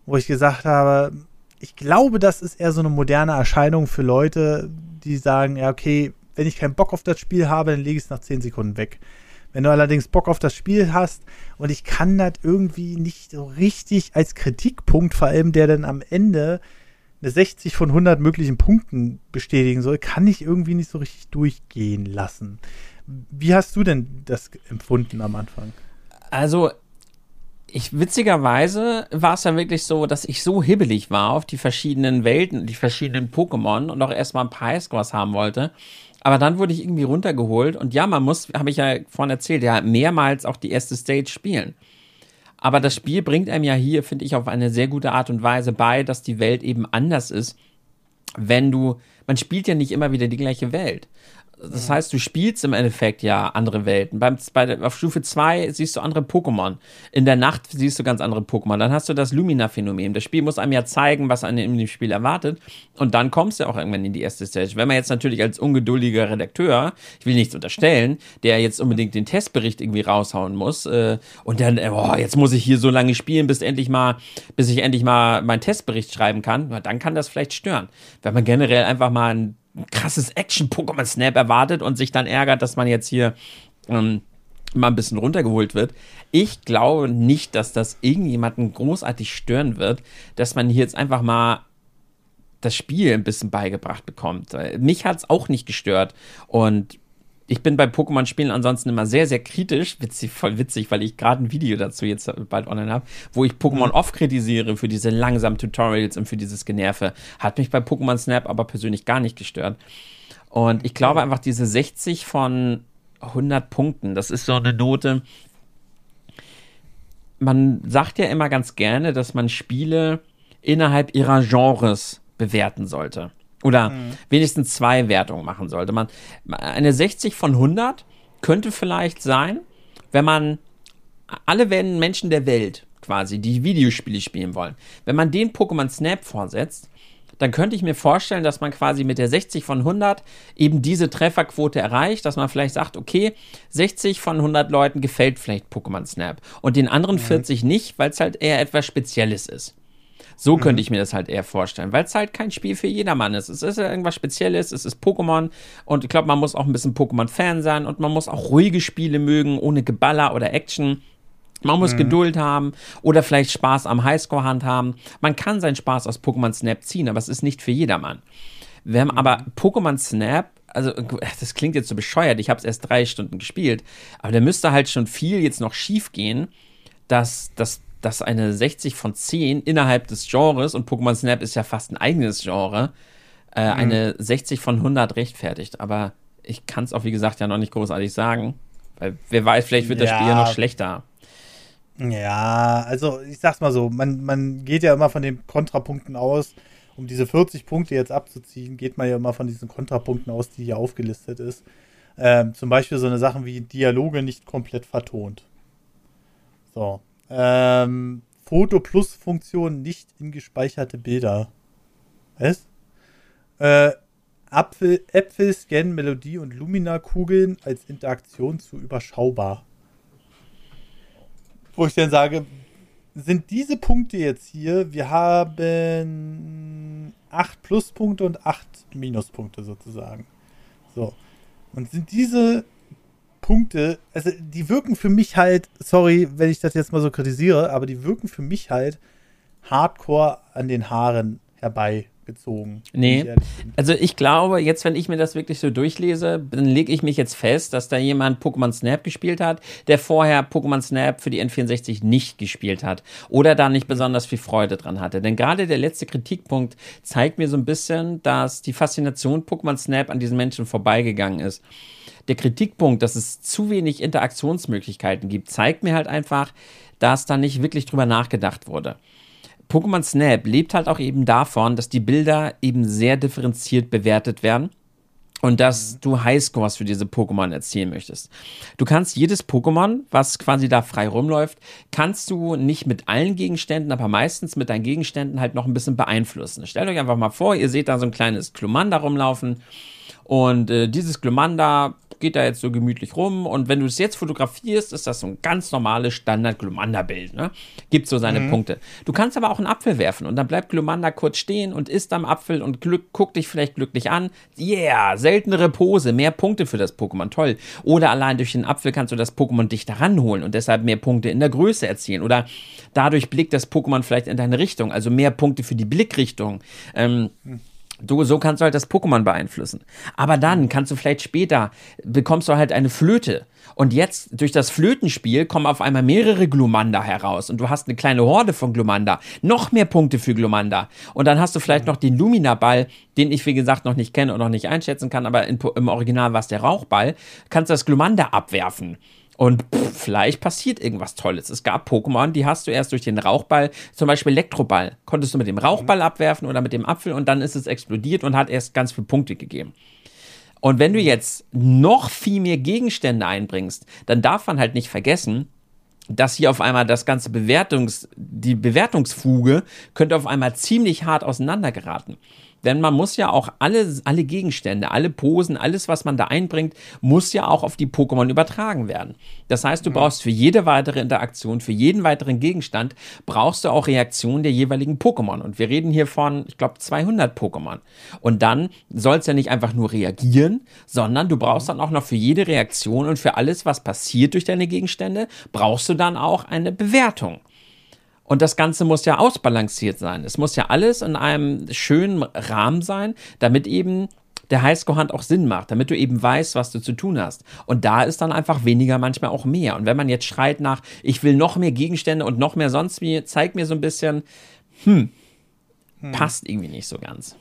wo ich gesagt habe, ich glaube, das ist eher so eine moderne Erscheinung für Leute, die sagen, ja, okay, wenn ich keinen Bock auf das Spiel habe, dann lege ich es nach 10 Sekunden weg. Wenn du allerdings Bock auf das Spiel hast und ich kann das irgendwie nicht so richtig als Kritikpunkt, vor allem der dann am Ende eine 60 von 100 möglichen Punkten bestätigen soll, kann ich irgendwie nicht so richtig durchgehen lassen. Wie hast du denn das empfunden am Anfang? Also, ich witzigerweise war es ja wirklich so, dass ich so hibbelig war auf die verschiedenen Welten, die verschiedenen Pokémon und auch erstmal ein paar Highscores haben wollte. Aber dann wurde ich irgendwie runtergeholt und ja, man muss, habe ich ja vorhin erzählt, ja, mehrmals auch die erste Stage spielen. Aber das Spiel bringt einem ja hier, finde ich, auf eine sehr gute Art und Weise bei, dass die Welt eben anders ist, wenn du, man spielt ja nicht immer wieder die gleiche Welt das heißt, du spielst im Endeffekt ja andere Welten. Beim, bei, auf Stufe 2 siehst du andere Pokémon. In der Nacht siehst du ganz andere Pokémon. Dann hast du das Lumina-Phänomen. Das Spiel muss einem ja zeigen, was einen in dem Spiel erwartet. Und dann kommst du auch irgendwann in die erste Stage. Wenn man jetzt natürlich als ungeduldiger Redakteur, ich will nichts unterstellen, der jetzt unbedingt den Testbericht irgendwie raushauen muss äh, und dann, äh, oh, jetzt muss ich hier so lange spielen, bis endlich mal, bis ich endlich mal meinen Testbericht schreiben kann, dann kann das vielleicht stören. Wenn man generell einfach mal ein krasses Action-Pokémon-Snap erwartet und sich dann ärgert, dass man jetzt hier ähm, mal ein bisschen runtergeholt wird. Ich glaube nicht, dass das irgendjemanden großartig stören wird, dass man hier jetzt einfach mal das Spiel ein bisschen beigebracht bekommt. Mich hat es auch nicht gestört. Und ich bin bei Pokémon-Spielen ansonsten immer sehr, sehr kritisch. Witzig, voll witzig, weil ich gerade ein Video dazu jetzt bald online habe, wo ich Pokémon mhm. oft kritisiere für diese langsamen Tutorials und für dieses Generve. Hat mich bei Pokémon Snap aber persönlich gar nicht gestört. Und ich glaube einfach, diese 60 von 100 Punkten, das ist so eine Note. Man sagt ja immer ganz gerne, dass man Spiele innerhalb ihrer Genres bewerten sollte. Oder mhm. wenigstens zwei Wertungen machen sollte. Man, eine 60 von 100 könnte vielleicht sein, wenn man alle Menschen der Welt quasi, die Videospiele spielen wollen, wenn man den Pokémon Snap vorsetzt, dann könnte ich mir vorstellen, dass man quasi mit der 60 von 100 eben diese Trefferquote erreicht, dass man vielleicht sagt, okay, 60 von 100 Leuten gefällt vielleicht Pokémon Snap und den anderen mhm. 40 nicht, weil es halt eher etwas Spezielles ist. So mhm. könnte ich mir das halt eher vorstellen, weil es halt kein Spiel für jedermann ist. Es ist ja irgendwas Spezielles, es ist Pokémon und ich glaube, man muss auch ein bisschen Pokémon-Fan sein und man muss auch ruhige Spiele mögen, ohne Geballer oder Action. Man muss mhm. Geduld haben oder vielleicht Spaß am Highscore handhaben. Man kann seinen Spaß aus Pokémon Snap ziehen, aber es ist nicht für jedermann. Wir haben mhm. aber Pokémon Snap, also das klingt jetzt so bescheuert, ich habe es erst drei Stunden gespielt, aber da müsste halt schon viel jetzt noch schief gehen, dass das dass eine 60 von 10 innerhalb des Genres, und Pokémon Snap ist ja fast ein eigenes Genre, äh, mhm. eine 60 von 100 rechtfertigt. Aber ich kann es auch, wie gesagt, ja noch nicht großartig sagen. Weil wer weiß, vielleicht wird das ja. Spiel ja noch schlechter. Ja, also ich sag's mal so, man, man geht ja immer von den Kontrapunkten aus, um diese 40 Punkte jetzt abzuziehen, geht man ja immer von diesen Kontrapunkten aus, die hier aufgelistet ist. Ähm, zum Beispiel so eine Sachen wie Dialoge nicht komplett vertont. So. Ähm, Foto Plus Funktion nicht in gespeicherte Bilder. Was? Äh, Apfel, Äpfel, Scan, Melodie und Lumina-Kugeln als Interaktion zu überschaubar. Wo ich dann sage, sind diese Punkte jetzt hier, wir haben 8 Pluspunkte und 8 Minuspunkte sozusagen. So. Und sind diese Punkte, also die wirken für mich halt, sorry, wenn ich das jetzt mal so kritisiere, aber die wirken für mich halt hardcore an den Haaren herbei gezogen. Nee, also ich glaube, jetzt, wenn ich mir das wirklich so durchlese, dann lege ich mich jetzt fest, dass da jemand Pokémon Snap gespielt hat, der vorher Pokémon Snap für die N64 nicht gespielt hat oder da nicht besonders viel Freude dran hatte. Denn gerade der letzte Kritikpunkt zeigt mir so ein bisschen, dass die Faszination Pokémon Snap an diesen Menschen vorbeigegangen ist. Der Kritikpunkt, dass es zu wenig Interaktionsmöglichkeiten gibt, zeigt mir halt einfach, dass da nicht wirklich drüber nachgedacht wurde. Pokémon Snap lebt halt auch eben davon, dass die Bilder eben sehr differenziert bewertet werden und dass mhm. du Highscores für diese Pokémon erzielen möchtest. Du kannst jedes Pokémon, was quasi da frei rumläuft, kannst du nicht mit allen Gegenständen, aber meistens mit deinen Gegenständen halt noch ein bisschen beeinflussen. Stellt euch einfach mal vor, ihr seht da so ein kleines Klumanda rumlaufen und äh, dieses Glumanda geht da jetzt so gemütlich rum. Und wenn du es jetzt fotografierst, ist das so ein ganz normales Standard-Glumanda-Bild. Ne? Gibt so seine mhm. Punkte. Du kannst aber auch einen Apfel werfen und dann bleibt Glumanda kurz stehen und isst am Apfel und glück, guckt dich vielleicht glücklich an. Yeah, seltenere Pose, mehr Punkte für das Pokémon. Toll. Oder allein durch den Apfel kannst du das Pokémon dichter ranholen und deshalb mehr Punkte in der Größe erzielen. Oder dadurch blickt das Pokémon vielleicht in deine Richtung, also mehr Punkte für die Blickrichtung. Ähm, mhm Du, so kannst du halt das Pokémon beeinflussen. Aber dann kannst du vielleicht später, bekommst du halt eine Flöte. Und jetzt, durch das Flötenspiel, kommen auf einmal mehrere Glumanda heraus. Und du hast eine kleine Horde von Glumanda. Noch mehr Punkte für Glumanda. Und dann hast du vielleicht noch den Lumina-Ball, den ich, wie gesagt, noch nicht kenne und noch nicht einschätzen kann. Aber in, im Original war es der Rauchball. Kannst du das Glumanda abwerfen. Und pff, vielleicht passiert irgendwas Tolles. Es gab Pokémon, die hast du erst durch den Rauchball, zum Beispiel Elektroball, konntest du mit dem Rauchball mhm. abwerfen oder mit dem Apfel und dann ist es explodiert und hat erst ganz viele Punkte gegeben. Und wenn du jetzt noch viel mehr Gegenstände einbringst, dann darf man halt nicht vergessen, dass hier auf einmal das ganze Bewertungs, die Bewertungsfuge könnte auf einmal ziemlich hart auseinandergeraten. Denn man muss ja auch alle, alle Gegenstände, alle Posen, alles, was man da einbringt, muss ja auch auf die Pokémon übertragen werden. Das heißt, du mhm. brauchst für jede weitere Interaktion, für jeden weiteren Gegenstand, brauchst du auch Reaktionen der jeweiligen Pokémon. Und wir reden hier von, ich glaube, 200 Pokémon. Und dann soll es ja nicht einfach nur reagieren, sondern du brauchst dann auch noch für jede Reaktion und für alles, was passiert durch deine Gegenstände, brauchst du dann auch eine Bewertung. Und das Ganze muss ja ausbalanciert sein. Es muss ja alles in einem schönen Rahmen sein, damit eben der Highscore-Hand auch Sinn macht, damit du eben weißt, was du zu tun hast. Und da ist dann einfach weniger manchmal auch mehr. Und wenn man jetzt schreit nach, ich will noch mehr Gegenstände und noch mehr sonst wie, zeigt mir so ein bisschen, hm, hm. passt irgendwie nicht so ganz.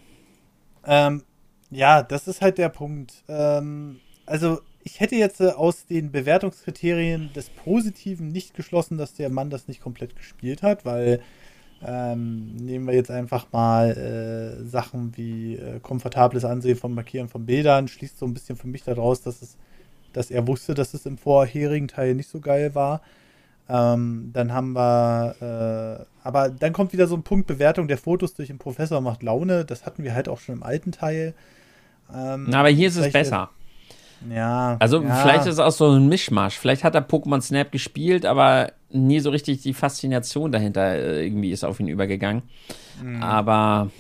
Ähm, ja, das ist halt der Punkt. Ähm, also ich hätte jetzt äh, aus den Bewertungskriterien des Positiven nicht geschlossen, dass der Mann das nicht komplett gespielt hat, weil ähm, nehmen wir jetzt einfach mal äh, Sachen wie äh, komfortables Ansehen vom Markieren von Bildern, schließt so ein bisschen für mich daraus, dass es, dass er wusste, dass es im vorherigen Teil nicht so geil war. Ähm, dann haben wir, äh, aber dann kommt wieder so ein Punkt Bewertung der Fotos durch den Professor macht Laune. Das hatten wir halt auch schon im alten Teil. Ähm, Na, aber hier ist es besser. Ja. Also ja. vielleicht ist es auch so ein Mischmasch. Vielleicht hat er Pokémon Snap gespielt, aber nie so richtig die Faszination dahinter äh, irgendwie ist auf ihn übergegangen. Mhm. Aber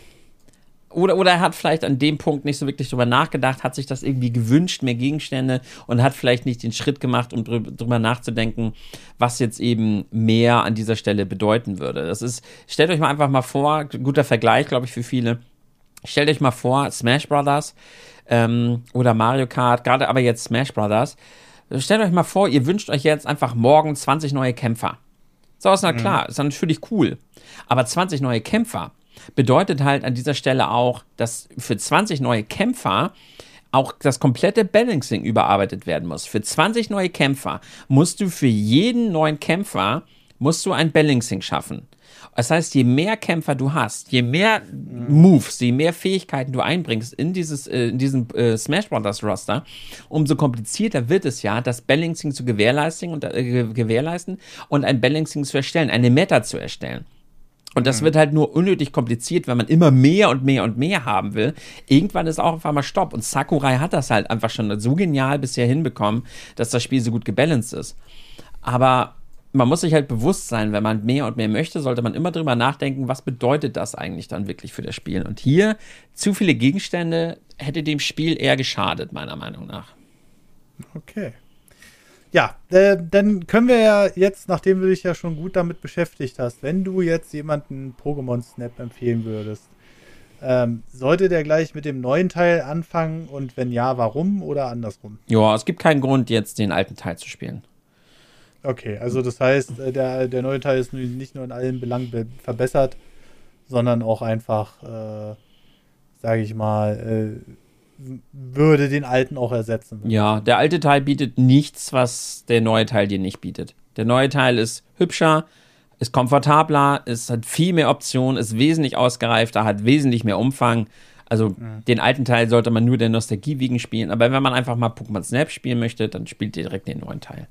oder, oder er hat vielleicht an dem Punkt nicht so wirklich drüber nachgedacht, hat sich das irgendwie gewünscht, mehr Gegenstände und hat vielleicht nicht den Schritt gemacht, um drüber nachzudenken, was jetzt eben mehr an dieser Stelle bedeuten würde. Das ist, stellt euch mal einfach mal vor, guter Vergleich, glaube ich, für viele. Stellt euch mal vor, Smash Brothers ähm, oder Mario Kart, gerade aber jetzt Smash Brothers. Stellt euch mal vor, ihr wünscht euch jetzt einfach morgen 20 neue Kämpfer. So, ist na mhm. klar, ist natürlich cool. Aber 20 neue Kämpfer bedeutet halt an dieser Stelle auch, dass für 20 neue Kämpfer auch das komplette Balancing überarbeitet werden muss. Für 20 neue Kämpfer musst du für jeden neuen Kämpfer musst du ein Balancing schaffen. Das heißt, je mehr Kämpfer du hast, je mehr Moves, je mehr Fähigkeiten du einbringst in dieses, äh, in diesen äh, Smash Brothers Roster, umso komplizierter wird es ja, das Balancing zu gewährleisten und, äh, gewährleisten und ein Balancing zu erstellen, eine Meta zu erstellen. Und das mhm. wird halt nur unnötig kompliziert, wenn man immer mehr und mehr und mehr haben will. Irgendwann ist auch auf einmal Stopp. Und Sakurai hat das halt einfach schon so genial bisher hinbekommen, dass das Spiel so gut gebalanced ist. Aber man muss sich halt bewusst sein, wenn man mehr und mehr möchte, sollte man immer drüber nachdenken, was bedeutet das eigentlich dann wirklich für das Spiel. Und hier zu viele Gegenstände hätte dem Spiel eher geschadet, meiner Meinung nach. Okay. Ja, äh, dann können wir ja jetzt, nachdem du dich ja schon gut damit beschäftigt hast, wenn du jetzt jemanden Pokémon Snap empfehlen würdest, ähm, sollte der gleich mit dem neuen Teil anfangen und wenn ja, warum oder andersrum? Ja, es gibt keinen Grund, jetzt den alten Teil zu spielen. Okay, also das heißt, äh, der, der neue Teil ist nicht nur in allen Belangen verbessert, sondern auch einfach, äh, sage ich mal, äh, würde den alten auch ersetzen. Ja, der alte Teil bietet nichts, was der neue Teil dir nicht bietet. Der neue Teil ist hübscher, ist komfortabler, es hat viel mehr Optionen, ist wesentlich ausgereifter, hat wesentlich mehr Umfang. Also mhm. den alten Teil sollte man nur der Nostalgie wegen spielen. Aber wenn man einfach mal Pokémon Snap spielen möchte, dann spielt ihr direkt den neuen Teil.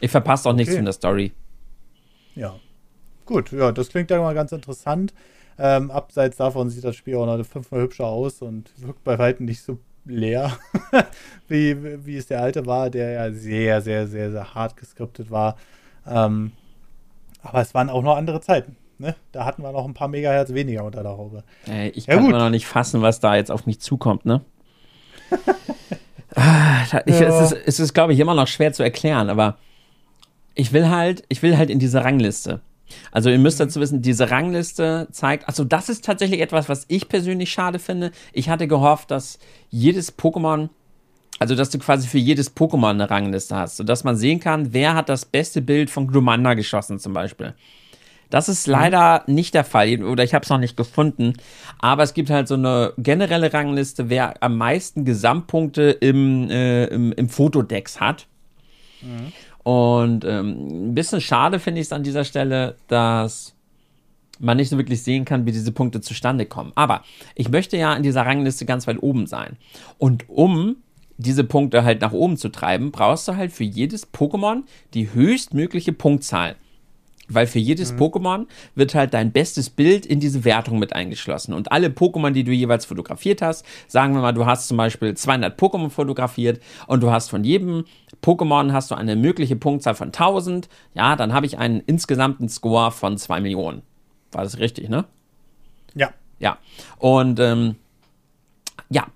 Ihr verpasst auch okay. nichts von der Story. Ja. Gut, ja, das klingt ja mal ganz interessant. Ähm, abseits davon sieht das Spiel auch noch fünfmal hübscher aus und wirkt bei weitem nicht so leer, [LAUGHS] wie, wie es der alte war, der ja sehr, sehr, sehr, sehr hart geskriptet war. Ähm, aber es waren auch noch andere Zeiten. Ne? Da hatten wir noch ein paar Megahertz weniger unter der Haube. Ey, ich ja, kann mir noch nicht fassen, was da jetzt auf mich zukommt, ne? [LAUGHS] ah, ich, ja. Es ist, es ist glaube ich, immer noch schwer zu erklären, aber ich will halt, ich will halt in diese Rangliste. Also ihr müsst dazu wissen, diese Rangliste zeigt, also das ist tatsächlich etwas, was ich persönlich schade finde. Ich hatte gehofft, dass jedes Pokémon, also dass du quasi für jedes Pokémon eine Rangliste hast, sodass man sehen kann, wer hat das beste Bild von Glumanda geschossen zum Beispiel. Das ist leider nicht der Fall, oder ich habe es noch nicht gefunden. Aber es gibt halt so eine generelle Rangliste, wer am meisten Gesamtpunkte im, äh, im, im Fotodex hat. Mhm. Und ähm, ein bisschen schade finde ich es an dieser Stelle, dass man nicht so wirklich sehen kann, wie diese Punkte zustande kommen. Aber ich möchte ja in dieser Rangliste ganz weit oben sein. Und um diese Punkte halt nach oben zu treiben, brauchst du halt für jedes Pokémon die höchstmögliche Punktzahl. Weil für jedes mhm. Pokémon wird halt dein bestes Bild in diese Wertung mit eingeschlossen. Und alle Pokémon, die du jeweils fotografiert hast, sagen wir mal, du hast zum Beispiel 200 Pokémon fotografiert und du hast von jedem Pokémon hast du eine mögliche Punktzahl von 1000. Ja, dann habe ich einen insgesamten Score von 2 Millionen. War das richtig, ne? Ja. Ja. Und ähm, ja,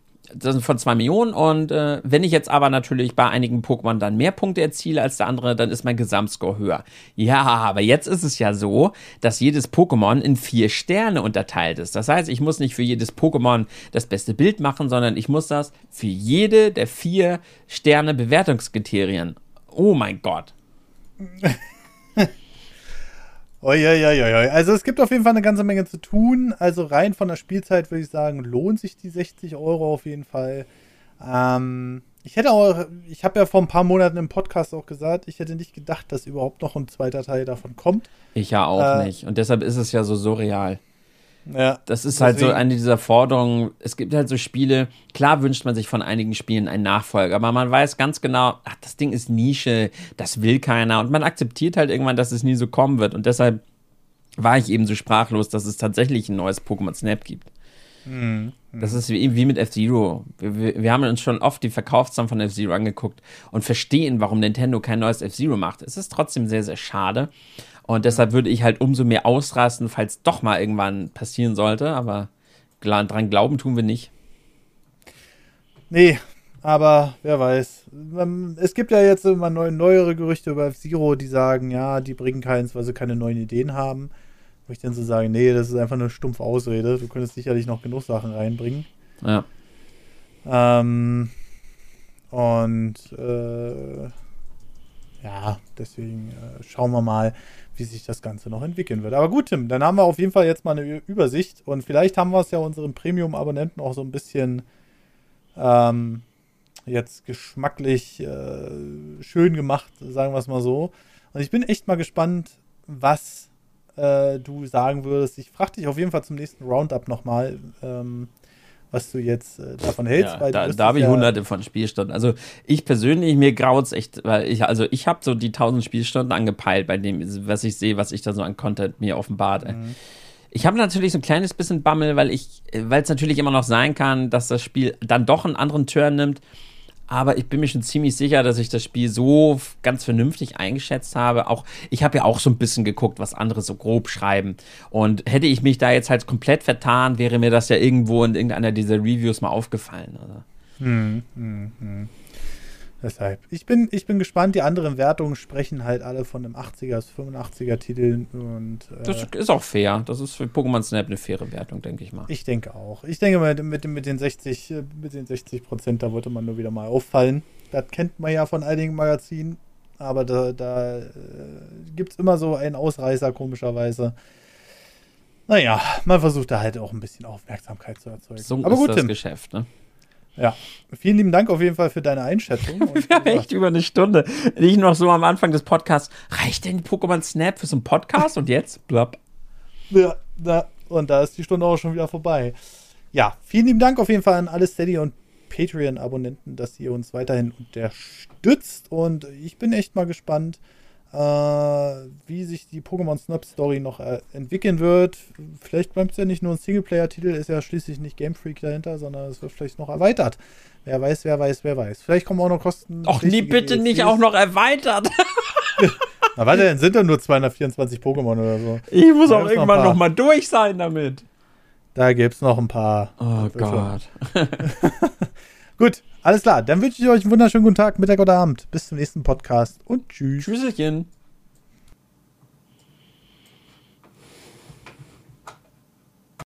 von zwei Millionen. Und äh, wenn ich jetzt aber natürlich bei einigen Pokémon dann mehr Punkte erziele als der andere, dann ist mein Gesamtscore höher. Ja, aber jetzt ist es ja so, dass jedes Pokémon in vier Sterne unterteilt ist. Das heißt, ich muss nicht für jedes Pokémon das beste Bild machen, sondern ich muss das für jede der vier Sterne Bewertungskriterien. Oh mein Gott. [LAUGHS] Uiuiuiui. Also es gibt auf jeden Fall eine ganze Menge zu tun. Also rein von der Spielzeit würde ich sagen, lohnt sich die 60 Euro auf jeden Fall. Ähm, ich hätte auch, ich habe ja vor ein paar Monaten im Podcast auch gesagt, ich hätte nicht gedacht, dass überhaupt noch ein zweiter Teil davon kommt. Ich ja auch äh, nicht. Und deshalb ist es ja so surreal. Ja, das ist halt so eine dieser Forderungen. Es gibt halt so Spiele, klar wünscht man sich von einigen Spielen einen Nachfolger, aber man weiß ganz genau, ach, das Ding ist Nische, das will keiner. Und man akzeptiert halt irgendwann, dass es nie so kommen wird. Und deshalb war ich eben so sprachlos, dass es tatsächlich ein neues Pokémon Snap gibt. Mhm. Das ist wie, wie mit F-Zero. Wir, wir, wir, haben uns schon oft die Verkaufszahlen von F-Zero angeguckt und verstehen, warum Nintendo kein neues F-Zero macht. Es ist trotzdem sehr, sehr schade. Und deshalb würde ich halt umso mehr ausrasten, falls doch mal irgendwann passieren sollte. Aber dran glauben tun wir nicht. Nee, aber wer weiß. Es gibt ja jetzt immer neu, neuere Gerüchte über F-Zero, die sagen, ja, die bringen keins, weil sie keine neuen Ideen haben. Wo ich dann so sage, nee, das ist einfach eine stumpfe Ausrede. Du könntest sicherlich noch genug Sachen reinbringen. Ja. Ähm, und äh, ja, deswegen äh, schauen wir mal, wie sich das Ganze noch entwickeln wird. Aber gut, Tim, dann haben wir auf jeden Fall jetzt mal eine Übersicht und vielleicht haben wir es ja unseren Premium-Abonnenten auch so ein bisschen ähm, jetzt geschmacklich äh, schön gemacht, sagen wir es mal so. Und ich bin echt mal gespannt, was äh, du sagen würdest. Ich frage dich auf jeden Fall zum nächsten Roundup nochmal, ähm, was du jetzt äh, davon hältst. Ja, da da habe ich ja hunderte von Spielstunden. Also ich persönlich, mir graut es echt, weil ich, also ich habe so die 1000 Spielstunden angepeilt bei dem, was ich sehe, was ich da so an Content mir offenbart. Mhm. Ich habe natürlich so ein kleines bisschen Bammel, weil ich, weil es natürlich immer noch sein kann, dass das Spiel dann doch einen anderen Turn nimmt aber ich bin mir schon ziemlich sicher, dass ich das Spiel so ganz vernünftig eingeschätzt habe. Auch ich habe ja auch so ein bisschen geguckt, was andere so grob schreiben. Und hätte ich mich da jetzt halt komplett vertan, wäre mir das ja irgendwo in irgendeiner dieser Reviews mal aufgefallen. Also. Hm, hm, hm. Deshalb. Ich bin, ich bin gespannt. Die anderen Wertungen sprechen halt alle von einem 80er, 85er Titeln. Und, äh, das ist auch fair. Das ist für Pokémon Snap eine faire Wertung, denke ich mal. Ich denke auch. Ich denke mal, mit, mit, den 60, mit den 60 Prozent, da wollte man nur wieder mal auffallen. Das kennt man ja von einigen Magazinen. Aber da, da äh, gibt es immer so einen Ausreißer, komischerweise. Naja, man versucht da halt auch ein bisschen Aufmerksamkeit zu erzeugen. So Aber ist gut, das Tim. Geschäft, ne? Ja, vielen lieben Dank auf jeden Fall für deine Einschätzung. [LAUGHS] Wir echt über eine Stunde. Nicht noch so am Anfang des Podcasts. Reicht denn Pokémon Snap für so einen Podcast? Und jetzt? Blapp. Ja, da, und da ist die Stunde auch schon wieder vorbei. Ja, vielen lieben Dank auf jeden Fall an alle Steady- und Patreon-Abonnenten, dass ihr uns weiterhin unterstützt. Und ich bin echt mal gespannt, wie sich die Pokémon Snap Story noch äh, entwickeln wird. Vielleicht bleibt es ja nicht nur ein Singleplayer-Titel, ist ja schließlich nicht Game Freak dahinter, sondern es wird vielleicht noch erweitert. Wer weiß, wer weiß, wer weiß. Vielleicht kommen auch noch Kosten. Ach nee, bitte DLCs. nicht auch noch erweitert. [LAUGHS] Na warte, dann sind da nur 224 Pokémon oder so. Ich muss da auch irgendwann noch, noch, mal durch sein damit. Da gibt es noch ein paar. Oh Gott. [LAUGHS] [LAUGHS] Gut, alles klar. Dann wünsche ich euch einen wunderschönen guten Tag, Mittag oder Abend. Bis zum nächsten Podcast und tschüss. Tschüsschen.